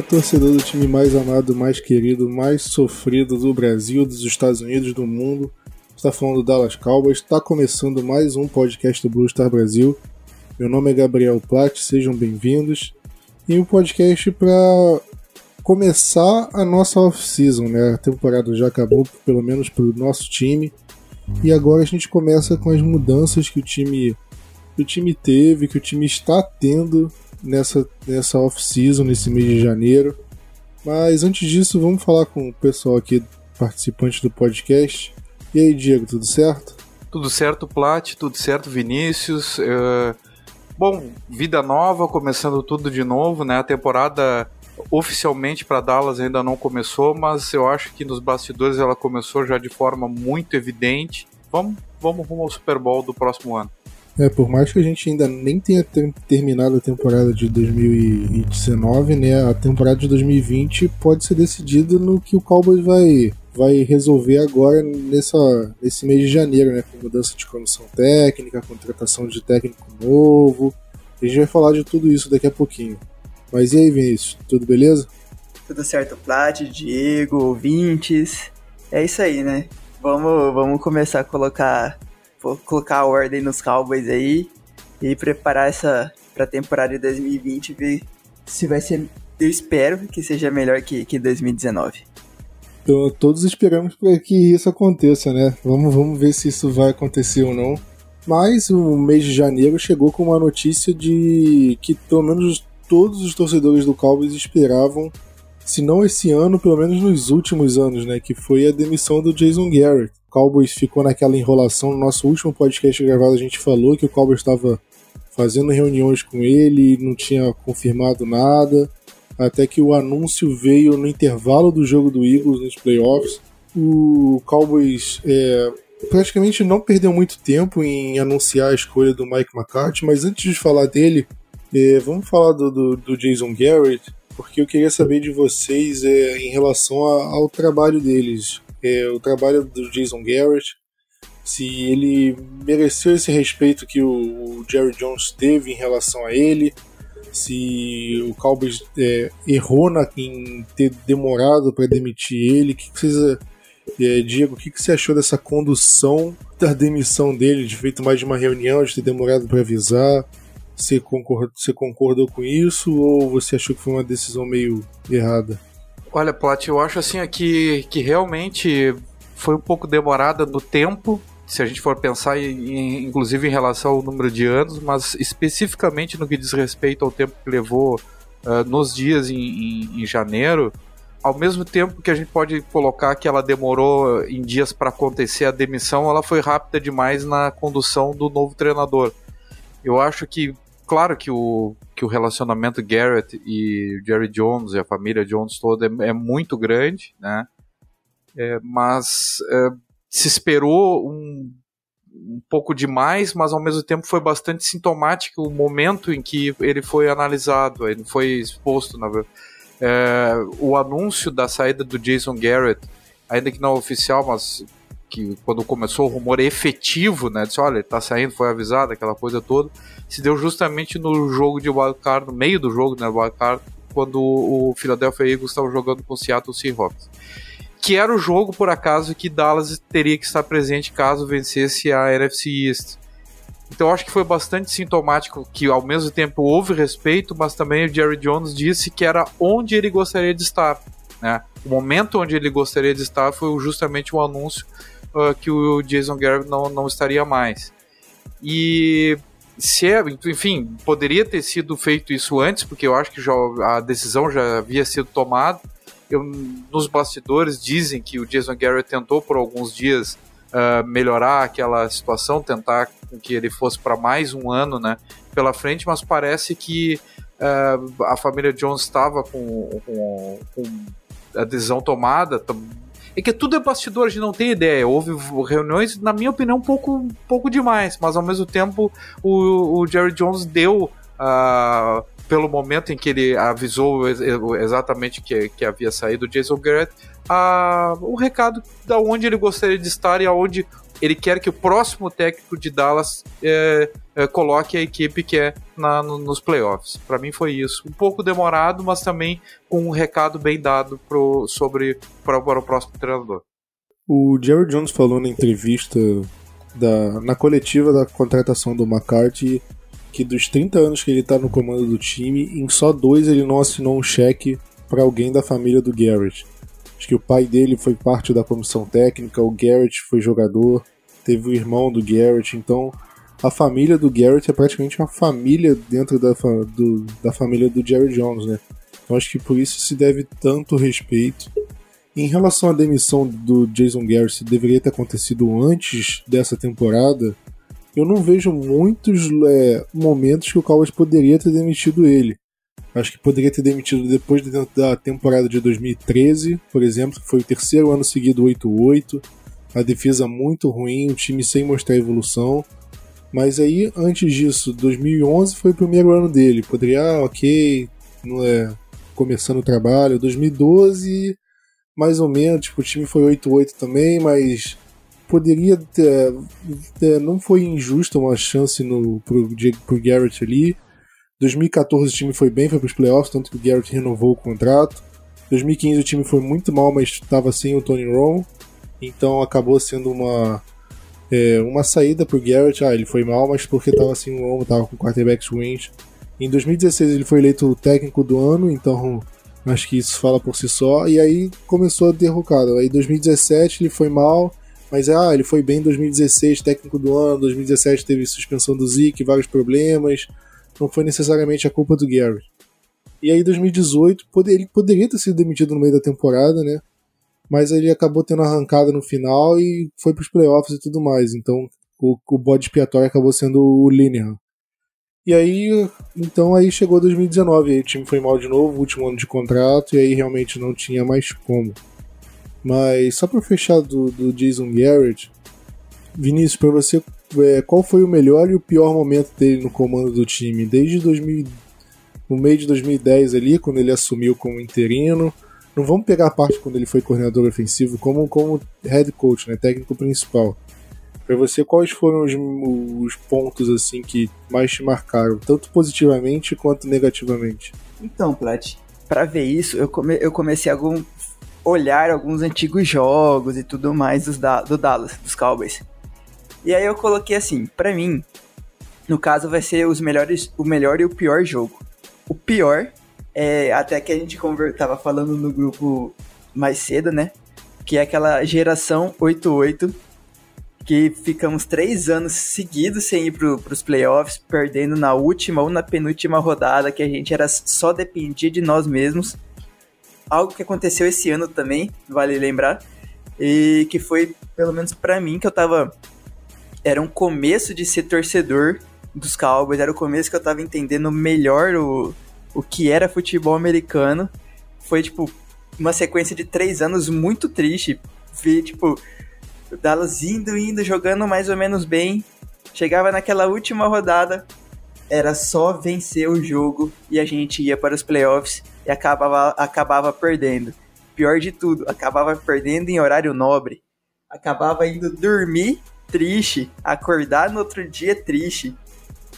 Fala, torcedor do time mais amado, mais querido, mais sofrido do Brasil, dos Estados Unidos, do mundo. Está falando do Dallas Cowboys. Está começando mais um podcast do Blue Star Brasil. Meu nome é Gabriel Platt, sejam bem-vindos. E um podcast para começar a nossa off-season, né? A temporada já acabou, pelo menos para o nosso time. E agora a gente começa com as mudanças que o time, que o time teve, que o time está tendo nessa, nessa off-season, nesse mês de janeiro. Mas antes disso, vamos falar com o pessoal aqui, participante do podcast. E aí, Diego, tudo certo? Tudo certo, Plat, tudo certo, Vinícius. Uh, bom, vida nova, começando tudo de novo, né? A temporada oficialmente para Dallas ainda não começou, mas eu acho que nos bastidores ela começou já de forma muito evidente. Vamos, vamos rumo ao Super Bowl do próximo ano. É, por mais que a gente ainda nem tenha ter terminado a temporada de 2019, né? A temporada de 2020 pode ser decidida no que o Cowboys vai, vai resolver agora nessa, nesse mês de janeiro, né? Com mudança de comissão técnica, contratação de técnico novo. A gente vai falar de tudo isso daqui a pouquinho. Mas e aí, Vinícius? Tudo beleza? Tudo certo, Plat, Diego, ouvintes. É isso aí, né? Vamos, vamos começar a colocar Vou colocar a ordem nos Cowboys aí e preparar essa pra temporada de 2020 ver se vai ser. Eu espero que seja melhor que, que 2019. Então, todos esperamos para que isso aconteça, né? Vamos, vamos ver se isso vai acontecer ou não. Mas o mês de janeiro chegou com uma notícia de que pelo menos todos os torcedores do Cowboys esperavam, se não esse ano, pelo menos nos últimos anos, né? Que foi a demissão do Jason Garrett. Cowboys ficou naquela enrolação. No nosso último podcast gravado, a gente falou que o Cowboys estava fazendo reuniões com ele, não tinha confirmado nada. Até que o anúncio veio no intervalo do jogo do Eagles nos playoffs. O Cowboys é, praticamente não perdeu muito tempo em anunciar a escolha do Mike McCarthy, mas antes de falar dele, é, vamos falar do, do, do, Jason Garrett, porque eu queria saber de vocês é, em relação a, ao trabalho deles é, o trabalho do Jason Garrett, se ele mereceu esse respeito que o, o Jerry Jones teve em relação a ele, se o Cowboys é, errou na, em ter demorado para demitir ele, que, que vocês é, Diego, o que, que você achou dessa condução da demissão dele, de feito mais de uma reunião, de ter demorado para avisar? Você concordou, você concordou com isso ou você achou que foi uma decisão meio errada? Olha, Plat, eu acho assim aqui que realmente foi um pouco demorada no tempo, se a gente for pensar em, inclusive em relação ao número de anos, mas especificamente no que diz respeito ao tempo que levou uh, nos dias em, em, em, janeiro, ao mesmo tempo que a gente pode colocar que ela demorou em dias para acontecer a demissão, ela foi rápida demais na condução do novo treinador. Eu acho que claro que o, que o relacionamento Garrett e Jerry Jones e a família Jones toda é, é muito grande, né? É, mas é, se esperou um, um pouco demais, mas ao mesmo tempo foi bastante sintomático o momento em que ele foi analisado, ele foi exposto, na. É, o anúncio da saída do Jason Garrett, ainda que não oficial, mas que quando começou o rumor efetivo, né, disse, olha, ele tá saindo, foi avisado, aquela coisa toda, se deu justamente no jogo de wildcard, no meio do jogo, né, wildcard, quando o Philadelphia Eagles estava jogando com o Seattle Seahawks. Que era o jogo, por acaso, que Dallas teria que estar presente caso vencesse a NFC East. Então acho que foi bastante sintomático que ao mesmo tempo houve respeito, mas também o Jerry Jones disse que era onde ele gostaria de estar, né? o momento onde ele gostaria de estar foi justamente o anúncio uh, que o Jason Garrett não, não estaria mais. E se é, enfim, poderia ter sido feito isso antes, porque eu acho que já, a decisão já havia sido tomada. Eu, nos bastidores dizem que o Jason Garrett tentou por alguns dias uh, melhorar aquela situação, tentar que ele fosse para mais um ano né, pela frente, mas parece que uh, a família Jones estava com, com, com, a decisão tomada. É que tudo é bastidor, a gente não tem ideia. Houve reuniões, na minha opinião, um pouco, um pouco demais, mas ao mesmo tempo o, o Jerry Jones deu. Uh, pelo momento em que ele avisou exatamente que, que havia saído o Jason Garrett, a, o recado da onde ele gostaria de estar e aonde ele quer que o próximo técnico de Dallas é, é, coloque a equipe que é na, no, nos playoffs. Para mim foi isso. Um pouco demorado, mas também com um recado bem dado pro, sobre para, para o próximo treinador. O Jerry Jones falou na entrevista da, na coletiva da contratação do McCarthy que dos 30 anos que ele está no comando do time, em só dois ele não assinou um cheque para alguém da família do Garrett. Acho que o pai dele foi parte da comissão técnica, o Garrett foi jogador, teve o irmão do Garrett, então a família do Garrett é praticamente uma família dentro da, do, da família do Jerry Jones, né? Então acho que por isso se deve tanto respeito. Em relação à demissão do Jason Garrett, deveria ter acontecido antes dessa temporada, eu não vejo muitos é, momentos que o Cowboys poderia ter demitido ele. Acho que poderia ter demitido depois da temporada de 2013, por exemplo, que foi o terceiro ano seguido 8-8. A defesa muito ruim, o time sem mostrar evolução. Mas aí, antes disso, 2011 foi o primeiro ano dele. Poderia, ah, ok, não é, começando o trabalho. 2012, mais ou menos, tipo, o time foi 8-8 também, mas poderia ter, ter, não foi injusta uma chance no pro, pro Garrett ali 2014 o time foi bem, foi para os playoffs, tanto que o Garrett renovou o contrato. 2015 o time foi muito mal, mas estava sem o Tony Romo, então acabou sendo uma é, uma saída para o Garrett. Ah, ele foi mal, mas porque estava sem o Romo, estava com quarterbacks ruins. Em 2016 ele foi eleito técnico do ano, então acho que isso fala por si só. E aí começou a derrocada. Aí em 2017 ele foi mal, mas ah, ele foi bem em 2016, técnico do ano. 2017 teve suspensão do Zeke, vários problemas não foi necessariamente a culpa do Gary. E aí, 2018, ele poderia ter sido demitido no meio da temporada, né? Mas ele acabou tendo arrancada no final e foi para os playoffs e tudo mais. Então, o, o bode expiatório acabou sendo o Linehan. E aí, então aí chegou 2019, aí o time foi mal de novo, último ano de contrato, e aí realmente não tinha mais como. Mas só para fechar do, do Jason Garrett, Vinícius, para você, é, qual foi o melhor e o pior momento dele no comando do time? Desde 2000, no meio de 2010 ali, quando ele assumiu como interino. Não vamos pegar a parte quando ele foi coordenador ofensivo, como, como head coach, né, técnico principal. Para você, quais foram os, os pontos assim que mais te marcaram, tanto positivamente quanto negativamente? Então, Plat, para ver isso, eu, come, eu comecei a olhar alguns antigos jogos e tudo mais dos do Dallas, dos Cowboys. E aí eu coloquei assim, para mim, no caso vai ser os melhores, o melhor e o pior jogo. O pior é até que a gente tava falando no grupo mais cedo, né? Que é aquela geração 88 que ficamos três anos seguidos sem ir pro, pros playoffs, perdendo na última ou na penúltima rodada, que a gente era só dependia de nós mesmos. Algo que aconteceu esse ano também, vale lembrar, e que foi, pelo menos para mim, que eu tava era um começo de ser torcedor dos Cowboys, era o começo que eu tava entendendo melhor o, o que era futebol americano. Foi, tipo, uma sequência de três anos muito triste. Ver, tipo, o Dallas indo, indo, jogando mais ou menos bem. Chegava naquela última rodada, era só vencer o jogo e a gente ia para os playoffs e acabava, acabava perdendo. Pior de tudo, acabava perdendo em horário nobre. Acabava indo dormir triste, acordar no outro dia triste.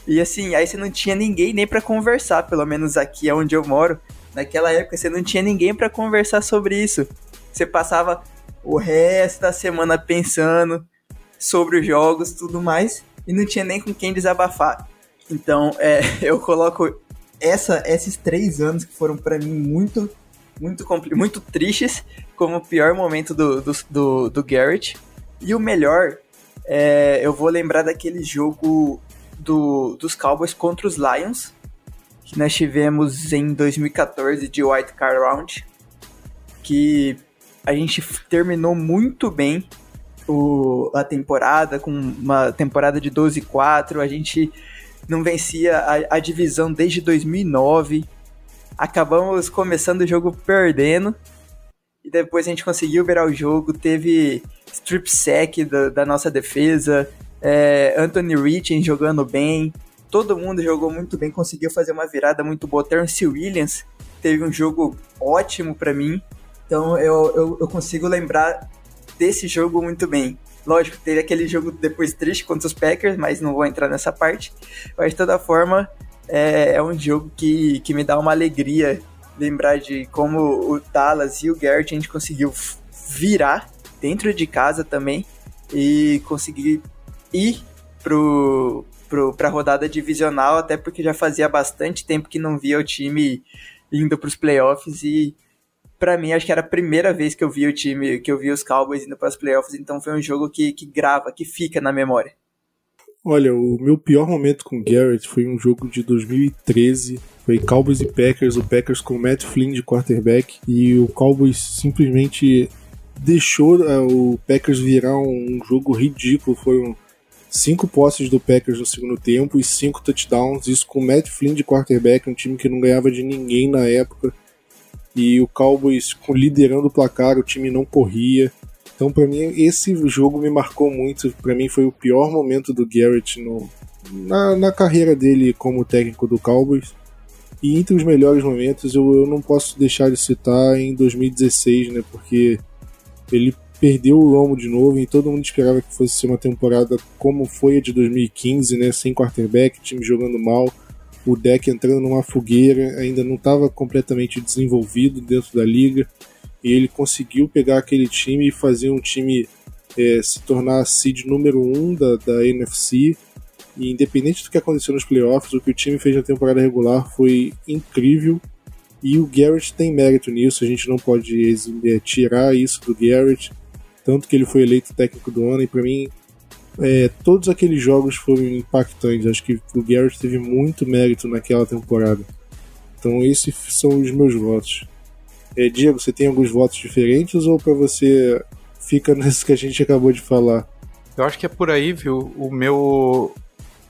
E assim, aí você não tinha ninguém nem para conversar, pelo menos aqui é onde eu moro. Naquela época você não tinha ninguém para conversar sobre isso. Você passava o resto da semana pensando sobre os jogos, tudo mais, e não tinha nem com quem desabafar. Então, é, eu coloco essa, esses três anos que foram para mim muito muito, muito tristes, como o pior momento do, do, do, do Garrett. E o melhor, é, eu vou lembrar daquele jogo do, dos Cowboys contra os Lions, que nós tivemos em 2014 de White Card Round, que a gente terminou muito bem o, a temporada, com uma temporada de 12-4, a gente não vencia a, a divisão desde 2009, acabamos começando o jogo perdendo, e depois a gente conseguiu virar o jogo, teve strip sack da, da nossa defesa, é, Anthony Rich jogando bem, todo mundo jogou muito bem, conseguiu fazer uma virada muito boa. Terence Williams teve um jogo ótimo para mim, então eu, eu, eu, consigo lembrar desse jogo muito bem. Lógico, teve aquele jogo depois triste contra os Packers, mas não vou entrar nessa parte. Mas de toda forma, é, é um jogo que, que me dá uma alegria lembrar de como o Dallas e o Garrett a gente conseguiu virar dentro de casa também e conseguir ir pro, pro, pra rodada divisional, até porque já fazia bastante tempo que não via o time indo pros playoffs e para mim acho que era a primeira vez que eu vi o time, que eu vi os Cowboys indo para os playoffs, então foi um jogo que, que grava, que fica na memória. Olha, o meu pior momento com Garrett foi um jogo de 2013. Foi Cowboys e Packers, o Packers com Matt Flynn de quarterback e o Cowboys simplesmente deixou uh, o Packers virar um jogo ridículo. Foram cinco posses do Packers no segundo tempo e cinco touchdowns. Isso com Matt Flynn de quarterback, um time que não ganhava de ninguém na época. E o Cowboys liderando o placar, o time não corria. Então, para mim, esse jogo me marcou muito. Para mim, foi o pior momento do Garrett no, na, na, carreira dele como técnico do Cowboys. E entre os melhores momentos, eu, eu não posso deixar de citar em 2016, né? Porque ele perdeu o Romo de novo e todo mundo esperava que fosse ser uma temporada como foi a de 2015, né? Sem quarterback, time jogando mal, o deck entrando numa fogueira, ainda não estava completamente desenvolvido dentro da liga e ele conseguiu pegar aquele time e fazer um time é, se tornar a seed número 1 um da, da NFC. E independente do que aconteceu nos playoffs, o que o time fez na temporada regular foi incrível. E o Garrett tem mérito nisso, a gente não pode é, tirar isso do Garrett. Tanto que ele foi eleito técnico do ano, e para mim, é, todos aqueles jogos foram impactantes. Acho que o Garrett teve muito mérito naquela temporada. Então, esses são os meus votos. É, Diego, você tem alguns votos diferentes ou para você fica nesse que a gente acabou de falar? Eu acho que é por aí, viu? O meu,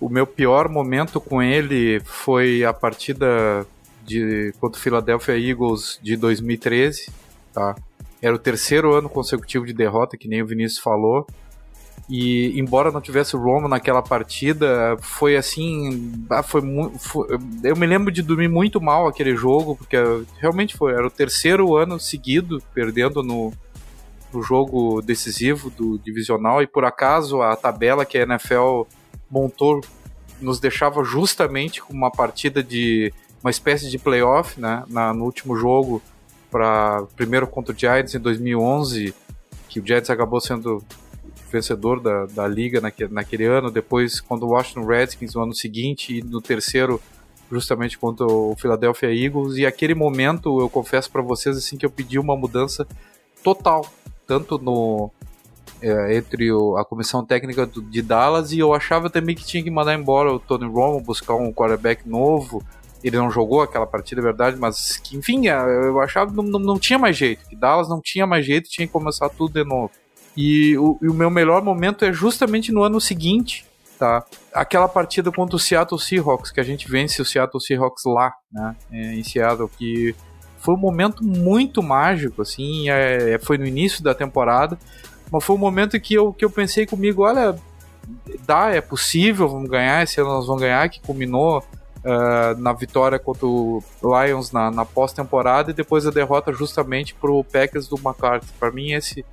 o meu pior momento com ele foi a partida de contra o Philadelphia Eagles de 2013, tá? Era o terceiro ano consecutivo de derrota, que nem o Vinícius falou. E embora não tivesse o Romo naquela partida, foi assim. Ah, foi, eu me lembro de dormir muito mal aquele jogo, porque realmente foi. Era o terceiro ano seguido perdendo no, no jogo decisivo do divisional. E por acaso a tabela que a NFL montou nos deixava justamente com uma partida de. uma espécie de playoff, né? Na, no último jogo, para primeiro contra o Giants em 2011, que o Giants acabou sendo vencedor da, da liga naquele, naquele ano, depois quando o Washington Redskins no ano seguinte e no terceiro justamente contra o Philadelphia Eagles. E aquele momento eu confesso para vocês assim que eu pedi uma mudança total tanto no é, entre o, a comissão técnica do, de Dallas e eu achava também que tinha que mandar embora o Tony Romo buscar um quarterback novo. Ele não jogou aquela partida, é verdade, mas que, enfim, é, eu achava que não, não, não tinha mais jeito, que Dallas não tinha mais jeito, tinha que começar tudo de novo. E o, e o meu melhor momento é justamente no ano seguinte, tá? Aquela partida contra o Seattle Seahawks, que a gente vence o Seattle Seahawks lá, né? É, em Seattle, que foi um momento muito mágico, assim, é, é, foi no início da temporada, mas foi um momento que eu, que eu pensei comigo, olha, dá, é possível, vamos ganhar, esse ano nós vamos ganhar, que culminou uh, na vitória contra o Lions na, na pós-temporada e depois a derrota justamente pro Packers do McCarthy. Para mim, esse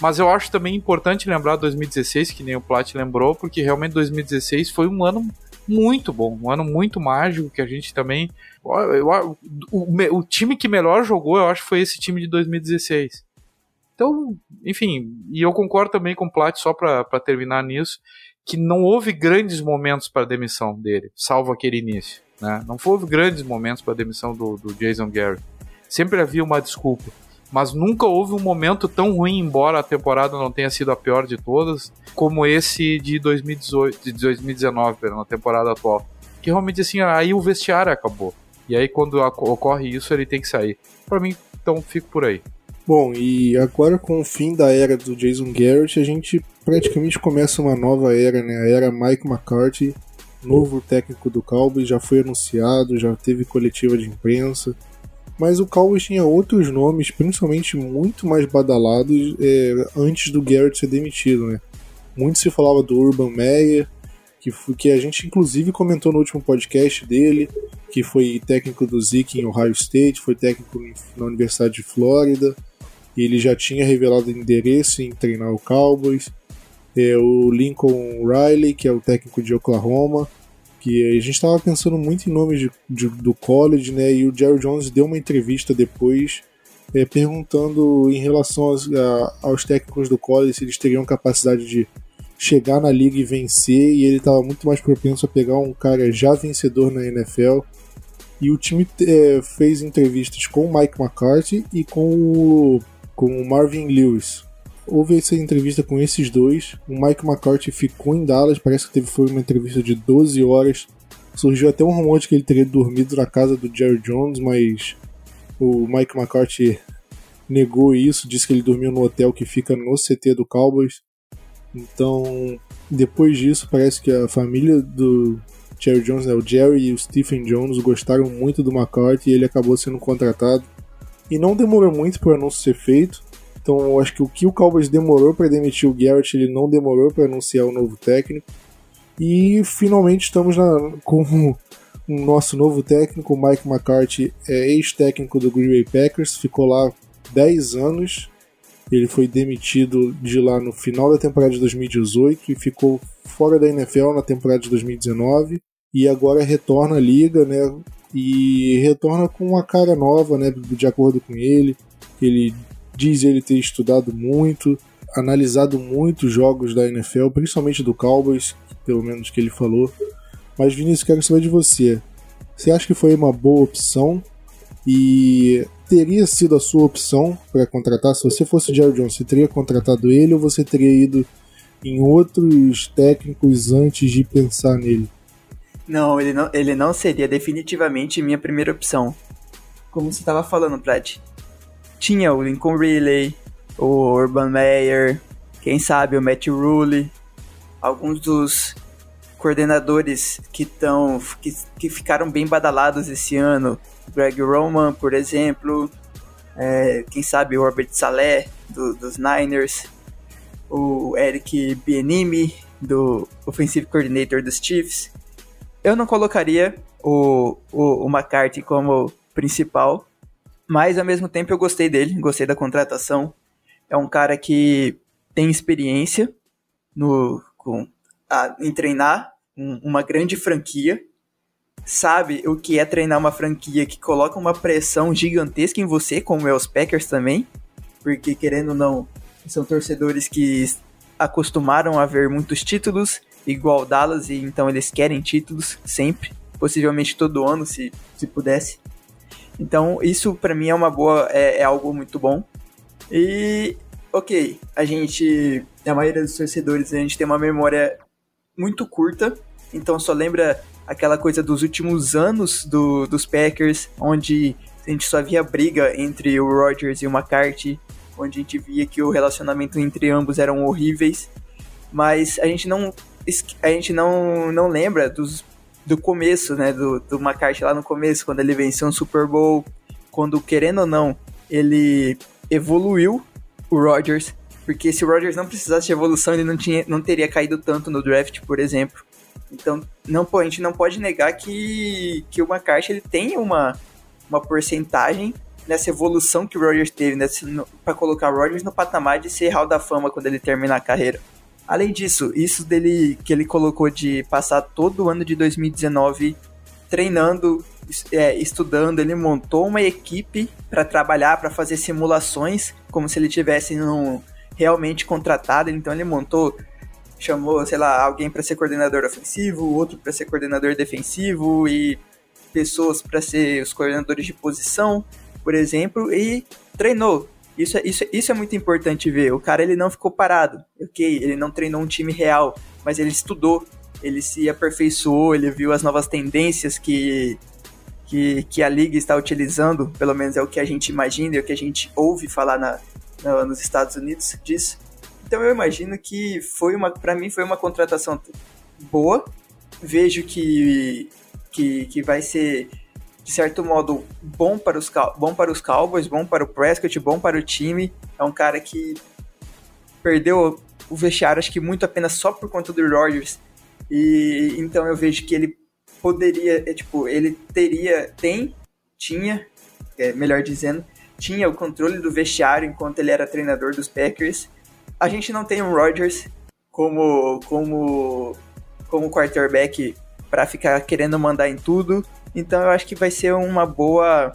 mas eu acho também importante lembrar 2016, que nem o Plat lembrou, porque realmente 2016 foi um ano muito bom, um ano muito mágico que a gente também. Eu, o, o time que melhor jogou, eu acho, foi esse time de 2016. Então, enfim, e eu concordo também com o Plat, só para terminar nisso, que não houve grandes momentos para a demissão dele, salvo aquele início. Né? Não houve grandes momentos para a demissão do, do Jason Garrett. Sempre havia uma desculpa. Mas nunca houve um momento tão ruim, embora a temporada não tenha sido a pior de todas, como esse de 2018, de 2019, na temporada atual. Que realmente assim, aí o vestiário acabou. E aí quando ocorre isso, ele tem que sair. Para mim, então fico por aí. Bom, e agora com o fim da era do Jason Garrett, a gente praticamente começa uma nova era, né? A era Mike McCarthy, novo técnico do Cowboys, já foi anunciado, já teve coletiva de imprensa. Mas o Cowboys tinha outros nomes, principalmente muito mais badalados, é, antes do Garrett ser demitido, né? Muito se falava do Urban Meyer, que, que a gente inclusive comentou no último podcast dele, que foi técnico do Zeke em Ohio State, foi técnico na Universidade de Flórida, e ele já tinha revelado endereço em treinar o Cowboys. É, o Lincoln Riley, que é o técnico de Oklahoma, que a gente estava pensando muito em nomes de, de, do college, né? E o Jerry Jones deu uma entrevista depois é, perguntando em relação aos, a, aos técnicos do college se eles teriam capacidade de chegar na liga e vencer, e ele estava muito mais propenso a pegar um cara já vencedor na NFL. E o time é, fez entrevistas com o Mike McCarthy e com o, com o Marvin Lewis. Houve essa entrevista com esses dois. O Mike McCarthy ficou em Dallas, parece que teve foi uma entrevista de 12 horas. Surgiu até um rumor de que ele teria dormido na casa do Jerry Jones, mas o Mike McCarthy negou isso, disse que ele dormiu no hotel que fica no CT do Cowboys. Então, depois disso, parece que a família do Jerry Jones, né, o Jerry e o Stephen Jones, gostaram muito do McCarthy e ele acabou sendo contratado. E não demorou muito para o anúncio ser feito. Então, acho que o que o Cowboys demorou para demitir o Garrett, ele não demorou para anunciar o novo técnico. E finalmente estamos na, com o nosso novo técnico, Mike McCarthy, é ex-técnico do Green Bay Packers, ficou lá 10 anos ele foi demitido de lá no final da temporada de 2018 e ficou fora da NFL na temporada de 2019 e agora retorna à liga, né? E retorna com uma cara nova, né? De acordo com ele, ele diz ele ter estudado muito, analisado muito jogos da NFL, principalmente do Cowboys, pelo menos que ele falou. Mas Vinícius, quero saber de você. Você acha que foi uma boa opção? E teria sido a sua opção para contratar? Se você fosse o Jerry Jones, você teria contratado ele ou você teria ido em outros técnicos antes de pensar nele? Não, ele não, ele não seria definitivamente minha primeira opção. Como você estava falando, Brad. Tinha o Lincoln Riley, o Urban Meyer, quem sabe o Matt Rule, alguns dos coordenadores que estão que, que ficaram bem badalados esse ano Greg Roman, por exemplo, é, quem sabe o Robert Saleh, do, dos Niners, o Eric Bienimi, do Offensive Coordinator dos Chiefs. Eu não colocaria o, o, o McCarthy como principal, mas ao mesmo tempo eu gostei dele, gostei da contratação. É um cara que tem experiência no, com, a, em treinar um, uma grande franquia, sabe o que é treinar uma franquia que coloca uma pressão gigantesca em você, como é os Packers também, porque querendo ou não, são torcedores que acostumaram a ver muitos títulos, igual Dallas, e então eles querem títulos sempre, possivelmente todo ano, se, se pudesse. Então, isso para mim é uma boa, é, é algo muito bom. E, ok, a gente, a maioria dos torcedores, a gente tem uma memória muito curta, então só lembra aquela coisa dos últimos anos do, dos Packers, onde a gente só via briga entre o Rodgers e o McCarthy, onde a gente via que o relacionamento entre ambos eram horríveis, mas a gente não a gente não, não lembra dos, do começo, né, do, do McCarthy lá no começo, quando ele venceu um Super Bowl, quando, querendo ou não, ele evoluiu o Rodgers, porque se o Rodgers não precisasse de evolução, ele não, tinha, não teria caído tanto no draft, por exemplo. Então, não, a gente não pode negar que, que o McCarthy ele tem uma, uma porcentagem nessa evolução que o Rodgers teve, para colocar o Rodgers no patamar de ser Hall da Fama quando ele terminar a carreira. Além disso, isso dele que ele colocou de passar todo o ano de 2019 treinando, é, estudando, ele montou uma equipe para trabalhar, para fazer simulações, como se ele tivesse no, realmente contratado. Então ele montou chamou, sei lá, alguém para ser coordenador ofensivo, outro para ser coordenador defensivo e pessoas para ser os coordenadores de posição. por exemplo, e treinou. Isso é, isso, isso é muito importante ver. O cara ele não ficou parado, ok? Ele não treinou um time real, mas ele estudou, ele se aperfeiçoou, ele viu as novas tendências que, que, que a liga está utilizando, pelo menos é o que a gente imagina, é o que a gente ouve falar na, na nos Estados Unidos disso. Então eu imagino que foi uma, para mim foi uma contratação boa. Vejo que, que, que vai ser de certo modo bom para os bom para os Cowboys, bom para o Prescott, bom para o time. É um cara que perdeu o vestiário acho que muito apenas só por conta do Rodgers. E então eu vejo que ele poderia, é, tipo, ele teria, tem, tinha, é, melhor dizendo, tinha o controle do vestiário enquanto ele era treinador dos Packers a gente não tem um Rodgers como como como quarterback para ficar querendo mandar em tudo. Então eu acho que vai ser uma boa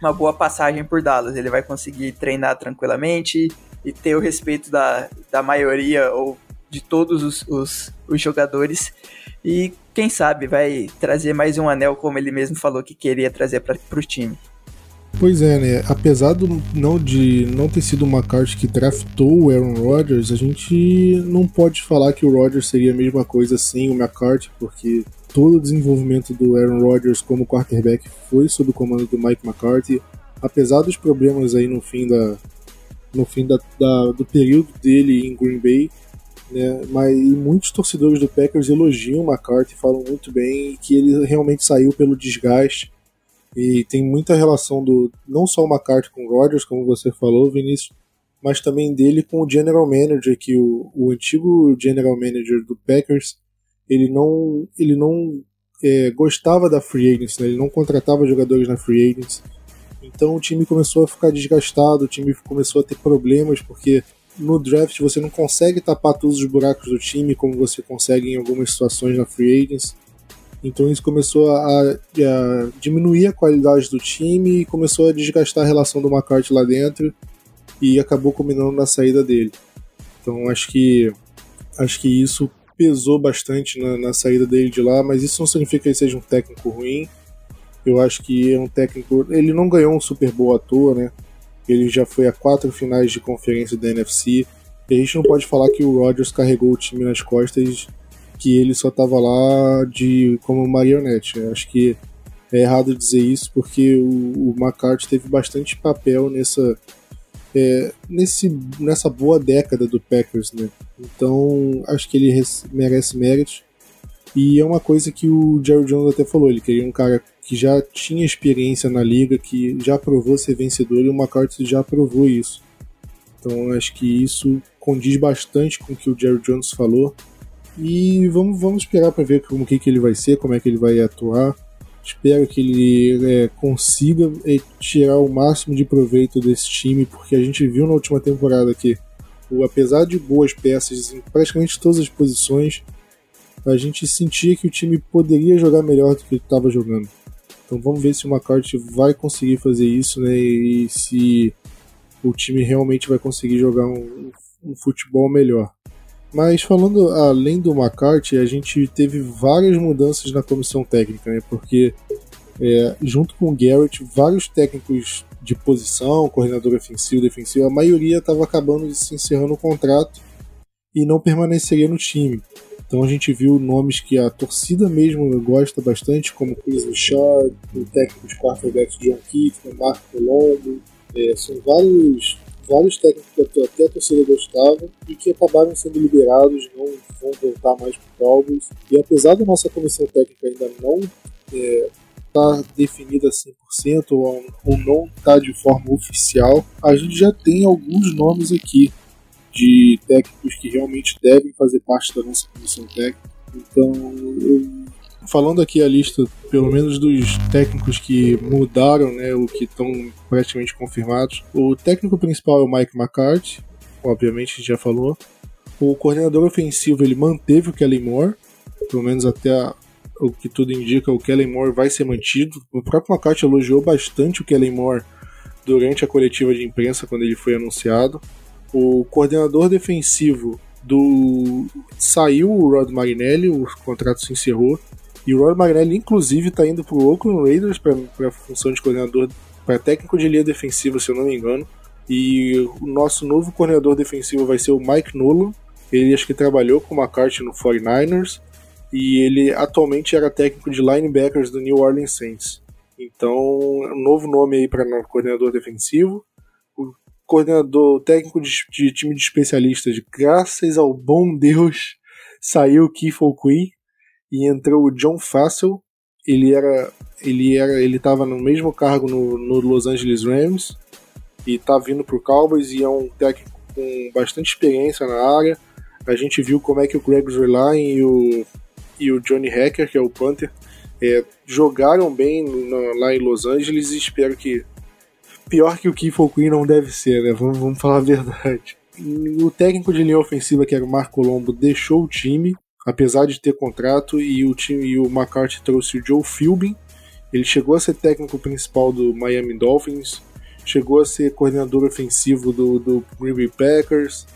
uma boa passagem por Dallas. Ele vai conseguir treinar tranquilamente e ter o respeito da, da maioria ou de todos os, os, os jogadores. E quem sabe vai trazer mais um anel, como ele mesmo falou que queria trazer para o time. Pois é, né? Apesar do, não de não ter sido uma carta que draftou o Aaron Rodgers, a gente não pode falar que o Rodgers seria a mesma coisa sem o McCarthy, porque todo o desenvolvimento do Aaron Rodgers como quarterback foi sob o comando do Mike McCarthy. Apesar dos problemas aí no fim da no fim da, da do período dele em Green Bay, né? Mas muitos torcedores do Packers elogiam o McCarthy, falam muito bem que ele realmente saiu pelo desgaste e tem muita relação do não só o McCarthy com o Rodgers, como você falou, Vinícius, mas também dele com o general manager, que o, o antigo general manager do Packers, ele não, ele não é, gostava da free agency, né? ele não contratava jogadores na free agency. Então o time começou a ficar desgastado, o time começou a ter problemas, porque no draft você não consegue tapar todos os buracos do time como você consegue em algumas situações na free agency. Então isso começou a, a, diminuir a qualidade do time e começou a desgastar a relação do McCarthy lá dentro e acabou combinando na saída dele. Então acho que acho que isso pesou bastante na, na, saída dele de lá, mas isso não significa que ele seja um técnico ruim. Eu acho que é um técnico. Ele não ganhou um Super Bowl à toa, né? Ele já foi a quatro finais de conferência da NFC. E a gente não pode falar que o Rodgers carregou o time nas costas que ele só estava lá de como marionete. Eu acho que é errado dizer isso porque o, o McCarthy teve bastante papel nessa é, nesse, nessa boa década do Packers, né? Então acho que ele merece méritos. E é uma coisa que o Jerry Jones até falou, ele queria um cara que já tinha experiência na liga, que já provou ser vencedor e o McCarthy já provou isso. Então acho que isso condiz bastante com o que o Jerry Jones falou. E vamos, vamos esperar para ver como que, que ele vai ser, como é que ele vai atuar. Espero que ele é, consiga é, tirar o máximo de proveito desse time, porque a gente viu na última temporada que, apesar de boas peças em praticamente todas as posições, a gente sentia que o time poderia jogar melhor do que estava jogando. Então vamos ver se o McCarthy vai conseguir fazer isso, né? E se o time realmente vai conseguir jogar um, um futebol melhor. Mas falando além do McCarthy, a gente teve várias mudanças na comissão técnica, né? Porque é, junto com o Garrett, vários técnicos de posição, coordenador ofensivo, defensivo, a maioria estava acabando de se encerrando o contrato e não permaneceria no time. Então a gente viu nomes que a torcida mesmo gosta bastante, como Chris Richard, o técnico de quarterback John Keith, o Mark Colombo. É, são vários vários técnicos que até a torcida gostava e que acabaram sendo liberados, não vão voltar mais para Cowboys. E apesar da nossa comissão técnica ainda não é, tá definida 100% ou, ou não está de forma oficial, a gente já tem alguns nomes aqui de técnicos que realmente devem fazer parte da nossa comissão técnica. Então, eu falando aqui a lista, pelo menos dos técnicos que mudaram, né, o que estão praticamente confirmados. O técnico principal é o Mike McCarthy, obviamente a gente já falou. O coordenador ofensivo ele manteve o Kellen Moore, pelo menos até a, o que tudo indica, o Kellen Moore vai ser mantido. O próprio McCarthy elogiou bastante o Kellen Moore durante a coletiva de imprensa quando ele foi anunciado. O coordenador defensivo do saiu o Rod Marinelli, o contrato se encerrou. E o Roy Magnelli, inclusive, está indo para o Oakland Raiders para a função de coordenador para técnico de linha defensiva, se eu não me engano. E o nosso novo coordenador defensivo vai ser o Mike Nolan. Ele acho que trabalhou com o McCarthy no 49ers e ele atualmente era técnico de linebackers do New Orleans Saints. Então, um novo nome aí para coordenador defensivo. O coordenador técnico de, de, time de especialistas, graças ao bom Deus, saiu o Keith O'Quinn e entrou o John Fassel. Ele era ele era ele estava no mesmo cargo no, no Los Angeles Rams e tá vindo pro Cowboys e é um técnico com bastante experiência na área. A gente viu como é que o Greg Zerline e o, e o Johnny Hacker, que é o Panther, é, jogaram bem no, lá em Los Angeles e espero que. Pior que o Keith Queen não deve ser, né? Vamos, vamos falar a verdade. O técnico de linha ofensiva, que era o Marco Colombo, deixou o time, apesar de ter contrato, e o time e o McCarthy trouxe o Joe Philbin. Ele chegou a ser técnico principal do Miami Dolphins, chegou a ser coordenador ofensivo do, do Green Bay Packers.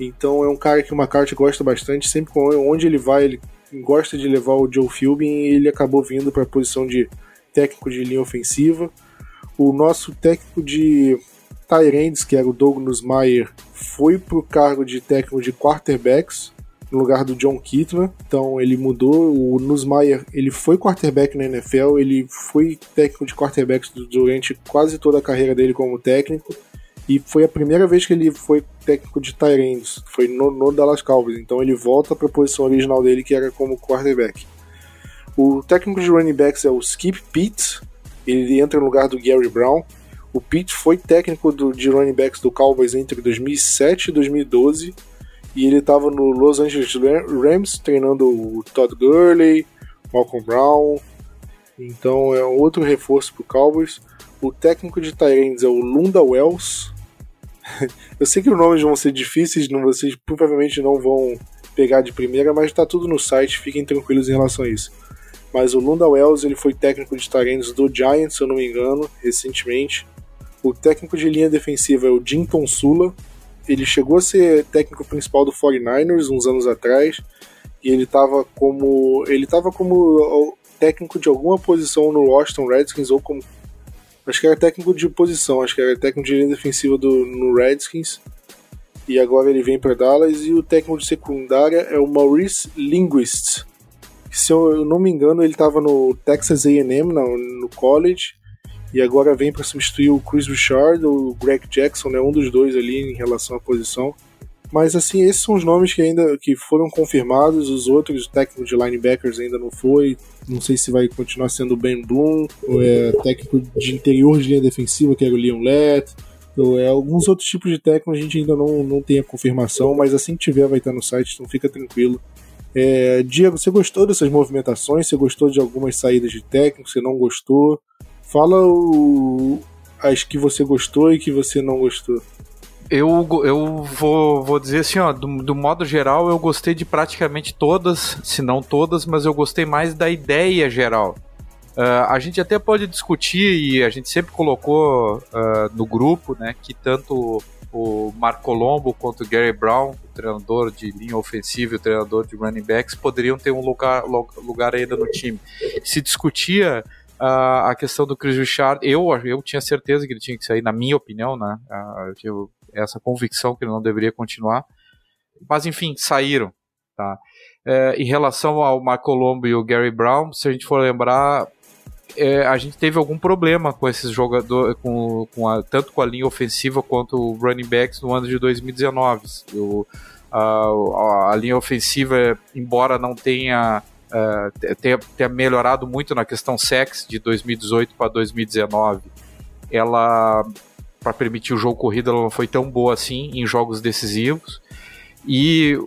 Então é um cara que o McCarthy gosta bastante. Sempre onde ele vai, ele gosta de levar o Joe Philbin e ele acabou vindo para a posição de técnico de linha ofensiva. O nosso técnico de Tyrands, que era o Douglas Meyer, foi para o cargo de técnico de quarterbacks no lugar do John Kitna. Então ele mudou. O Nussmeier ele foi quarterback na NFL, ele foi técnico de quarterbacks durante quase toda a carreira dele como técnico. E foi a primeira vez que ele foi técnico de Tyrands, foi no, no Dallas Cowboys. Então ele volta para a posição original dele, que era como quarterback. O técnico de running backs é o Skip Pitt, ele entra no lugar do Gary Brown. O Pitt foi técnico do, de running backs do Cowboys entre 2007 e 2012 e ele estava no Los Angeles Rams treinando o Todd Gurley, Malcolm Brown. Então é outro reforço para o Cowboys. O técnico de Tyrants é o Lunda Wells. Eu sei que os nomes vão ser difíceis, não, vocês provavelmente não vão pegar de primeira, mas está tudo no site, fiquem tranquilos em relação a isso. Mas o Lunda Wells ele foi técnico de Tyrants do Giants, se eu não me engano, recentemente. O técnico de linha defensiva é o Jim Tonsula, ele chegou a ser técnico principal do 49ers uns anos atrás e ele estava como ele estava como técnico de alguma posição no Washington Redskins ou como acho que era técnico de posição, acho que era técnico de linha defensiva do no Redskins. E agora ele vem para Dallas e o técnico de secundária é o Maurice Linguist. Se eu não me engano, ele estava no Texas A&M no college e agora vem para substituir o Chris Richard, o Greg Jackson, né, um dos dois ali em relação à posição. Mas assim, esses são os nomes que ainda que foram confirmados, os outros, o técnico de linebackers ainda não foi. Não sei se vai continuar sendo o Ben Bloom, ou é técnico de interior de linha defensiva, que era o Leon Lett. Ou é alguns outros tipos de técnico a gente ainda não, não tem a confirmação, mas assim que tiver vai estar no site, então fica tranquilo. É, Diego, você gostou dessas movimentações? Você gostou de algumas saídas de técnico? Você não gostou? Fala o, as que você gostou e que você não gostou. Eu, eu vou, vou dizer assim, ó, do, do, modo geral, eu gostei de praticamente todas, se não todas, mas eu gostei mais da ideia geral. Uh, a gente até pode discutir, e a gente sempre colocou uh, no grupo, né, que tanto o Marco Colombo quanto o Gary Brown, o treinador de linha ofensiva e o treinador de running backs, poderiam ter um lugar, lugar ainda no time. Se discutia Uh, a questão do Chris Richard, eu, eu tinha certeza que ele tinha que sair, na minha opinião, né? Uh, eu tinha essa convicção que ele não deveria continuar. Mas, enfim, saíram. Tá? Uh, em relação ao Marco Colombo e o Gary Brown, se a gente for lembrar, é, a gente teve algum problema com esses jogadores, com, com a, tanto com a linha ofensiva quanto o running backs no ano de 2019. O, a, a linha ofensiva, embora não tenha uh, tenha, tenha, melhorado muito na questão sex de 2018 para 2019. Ela, para permitir o jogo corrido, ela não foi tão boa assim em jogos decisivos. E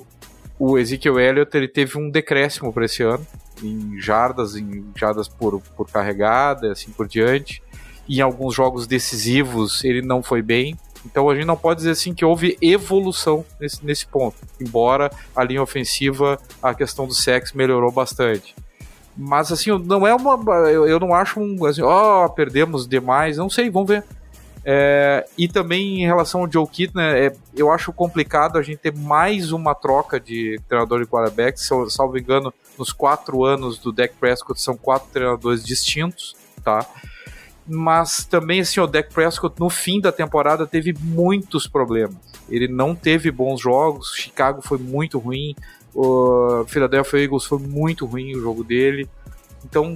o Ezekiel Elliott ele teve um decréscimo para esse ano em jardas, em jardas por, por carregada, assim por diante. Em alguns jogos decisivos ele não foi bem. Então a gente não pode dizer assim que houve evolução nesse, nesse ponto, embora a linha ofensiva, a questão do sexo melhorou bastante. Mas assim, não é uma. Eu, eu não acho um. Assim, ó, oh, perdemos demais, não sei, vamos ver. É, e também em relação ao Joe Kitna, é, eu acho complicado a gente ter mais uma troca de treinador de quarterback. Se eu salvo engano, nos quatro anos do Dak Prescott são quatro treinadores distintos, tá? Mas também assim, o Dak Prescott no fim da temporada teve muitos problemas. Ele não teve bons jogos, Chicago foi muito ruim, o Philadelphia Eagles foi muito ruim o jogo dele. Então,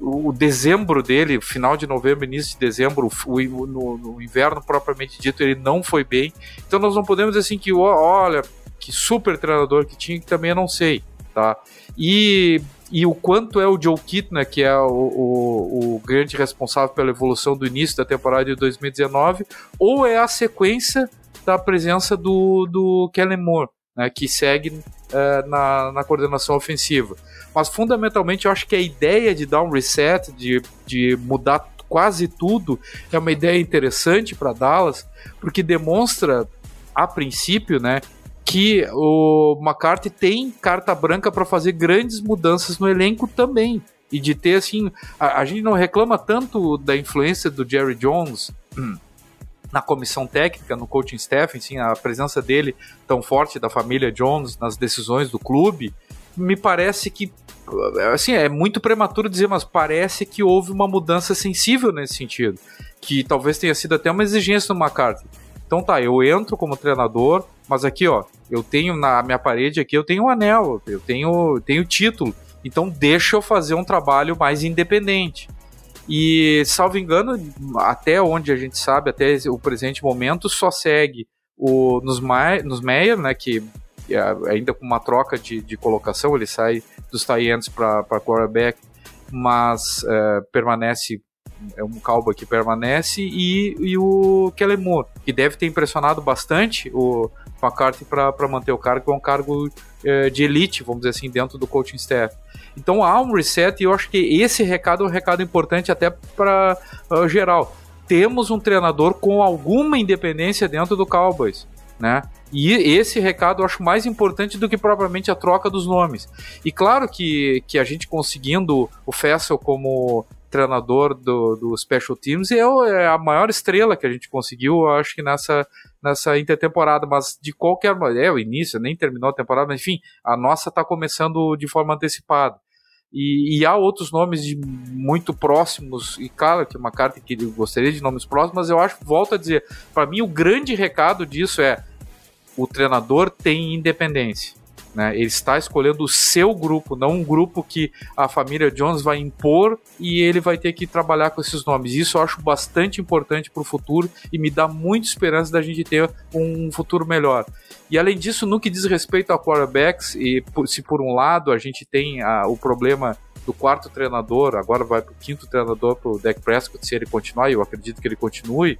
o dezembro dele, final de novembro, início de dezembro, o, no, no, inverno propriamente dito, ele não foi bem. Então nós não podemos dizer assim que, olha, que super treinador que tinha, que também eu não sei, tá? E e o quanto é o Joe Kitna, que é o, o, o, grande responsável pela evolução do início da temporada de 2019, ou é a sequência da presença do, do Kellen Moore, né, que segue uh, na, na coordenação ofensiva. Mas fundamentalmente eu acho que a ideia de dar um reset, de, de mudar quase tudo, é uma ideia interessante para Dallas, porque demonstra, a princípio, né, que o McCarthy tem carta branca para fazer grandes mudanças no elenco também. E de ter, assim, a, a, gente não reclama tanto da influência do Jerry Jones na comissão técnica, no coaching staff, assim, a presença dele tão forte da família Jones nas decisões do clube, me parece que assim, é muito prematuro dizer, mas parece que houve uma mudança sensível nesse sentido, que talvez tenha sido até uma exigência do McCarthy. Então tá, eu entro como treinador, mas aqui, ó, eu tenho na minha parede aqui, eu tenho um anel, eu tenho, tenho título. Então deixa eu fazer um trabalho mais independente. E, salvo engano, até onde a gente sabe, até o presente momento, só segue o, nos, nos Meyer, né, que é ainda com uma troca de, de colocação, ele sai dos Tyrants para quarterback, mas é, permanece é um calvo que permanece, e, e o Kellen Moore, que deve ter impressionado bastante o McCarthy para manter o cargo, que é um cargo é, de elite, vamos dizer assim, dentro do coaching staff. Então há um reset e eu acho que esse recado é um recado importante até para uh, geral. Temos um treinador com alguma independência dentro do Cowboys, né? E esse recado eu acho mais importante do que propriamente a troca dos nomes. E claro que, que a gente conseguindo o Fessel como treinador do, do Special Teams é, é a maior estrela que a gente conseguiu, acho que nessa, nessa intertemporada, mas de qualquer maneira, é o início, nem terminou a temporada, mas enfim, a nossa está começando de forma antecipada. E, e, há outros nomes de muito próximos, e claro que uma carta que eu gostaria de nomes próximos, mas eu acho, volto a dizer, para mim o grande recado disso é o treinador tem independência. Né? Ele está escolhendo o seu grupo, não um grupo que a família Jones vai impor e ele vai ter que trabalhar com esses nomes. Isso eu acho bastante importante para o futuro e me dá muita esperança da gente ter um futuro melhor. E além disso, no que diz respeito a quarterbacks, e se por um lado a gente tem a, o problema do quarto treinador, agora vai para o quinto treinador, para o Dak Prescott, se ele continuar, eu acredito que ele continue,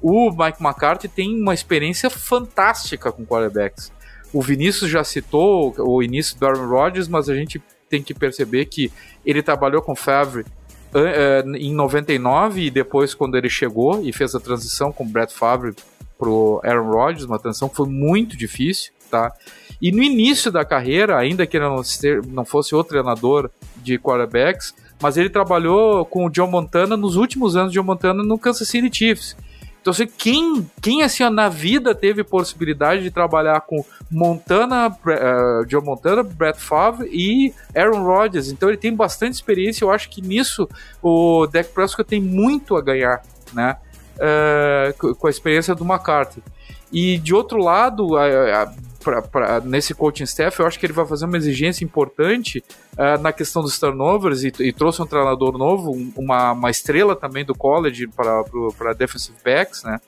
o Mike McCarthy tem uma experiência fantástica com quarterbacks. O Vinícius já citou o início do Aaron Rodgers, mas a gente tem que perceber que ele trabalhou com Favre uh, em 99 e depois quando ele chegou e fez a transição com Brett Favre pro Aaron Rodgers, uma transição que foi muito difícil, tá? E no início da carreira, ainda que ele não, não fosse o treinador de quarterbacks, mas ele trabalhou com o John Montana nos últimos anos de John Montana no Kansas City Chiefs. Então, assim, quem, quem assim, na vida teve possibilidade de trabalhar com Montana, uh, Joe Montana, Brett Favre e Aaron Rodgers. Então, ele tem bastante experiência. Eu acho que nisso o Dak Prescott tem muito a ganhar, né? Uh, com a experiência do McCarthy. E de outro lado, a, a pra, pra, nesse coaching staff, eu acho que ele vai fazer uma exigência importante uh, na questão dos turnovers e, e trouxe um treinador novo, uma, uma estrela também do college para defensive backs, né?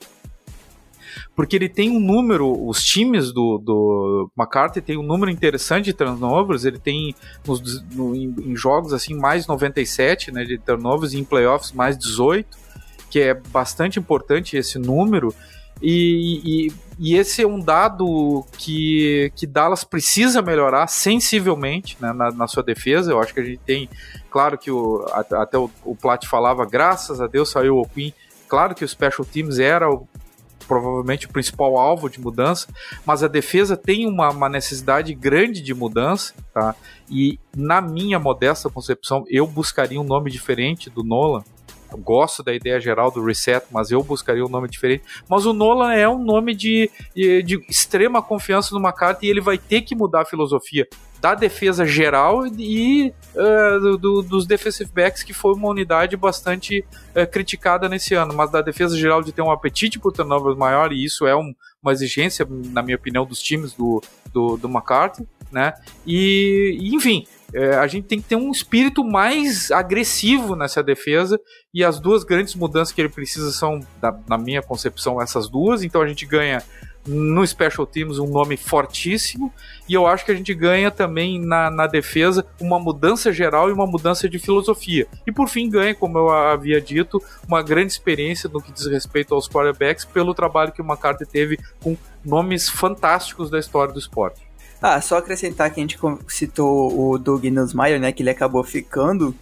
Porque ele tem um número, os times do, do McCarthy tem um número interessante de turnovers, ele tem nos, no, em, em, jogos assim mais 97 né, de turnovers e em playoffs mais 18, que é bastante importante esse número. E, e, e, esse é um dado que, que Dallas precisa melhorar sensivelmente né, na, na, sua defesa. Eu acho que a gente tem, claro que o, até o, o Plat falava, graças a Deus saiu o Queen. Claro que o Special Teams era o, provavelmente o principal alvo de mudança, mas a defesa tem uma, uma necessidade grande de mudança, tá? E na minha modesta concepção, eu buscaria um nome diferente do Nolan, gosto da ideia geral do reset, mas eu buscaria um nome diferente. Mas o Nolan é um nome de, de, extrema confiança numa carta e ele vai ter que mudar a filosofia da defesa geral e uh, do, dos defensive backs, que foi uma unidade bastante uh, criticada nesse ano, mas da defesa geral de ter um apetite por turnovers maior, e isso é um, uma exigência, na minha opinião, dos times do, do, do McCarthy, né? E, enfim, é, a gente tem que ter um espírito mais agressivo nessa defesa e as duas grandes mudanças que ele precisa são, da, na minha concepção, essas duas. Então a gente ganha no Special Teams um nome fortíssimo e eu acho que a gente ganha também na, na defesa uma mudança geral e uma mudança de filosofia. E por fim ganha, como eu havia dito, uma grande experiência no que diz respeito aos quarterbacks pelo trabalho que o McCarthy teve com nomes fantásticos da história do esporte. Ah, só acrescentar que a gente citou o Doug Nussmeier, né, que ele acabou ficando.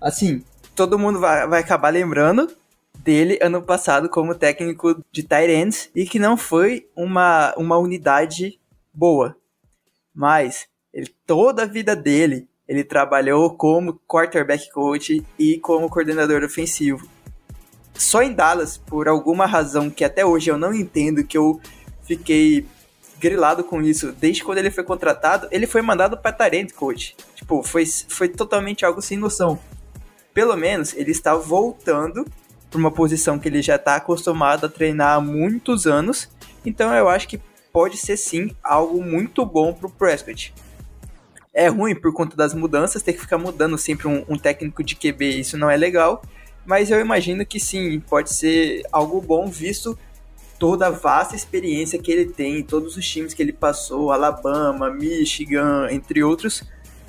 Assim, todo mundo vai, vai acabar lembrando dele ano passado como técnico de tight e que não foi uma, uma unidade boa. Mas ele, toda a vida dele ele trabalhou como quarterback coach e como coordenador ofensivo. Só em Dallas, por alguma razão que até hoje eu não entendo, que eu fiquei grilado com isso. Desde quando ele foi contratado, ele foi mandado para Tarent coach. Tipo, foi, foi totalmente algo sem noção. Pelo menos ele está voltando para uma posição que ele já está acostumado a treinar há muitos anos. Então eu acho que pode ser sim algo muito bom para o Prescott. É ruim por conta das mudanças, ter que ficar mudando sempre um, um técnico de QB, isso não é legal. Mas eu imagino que sim, pode ser algo bom visto toda a vasta experiência que ele tem, todos os times que ele passou, Alabama, Michigan, entre outros,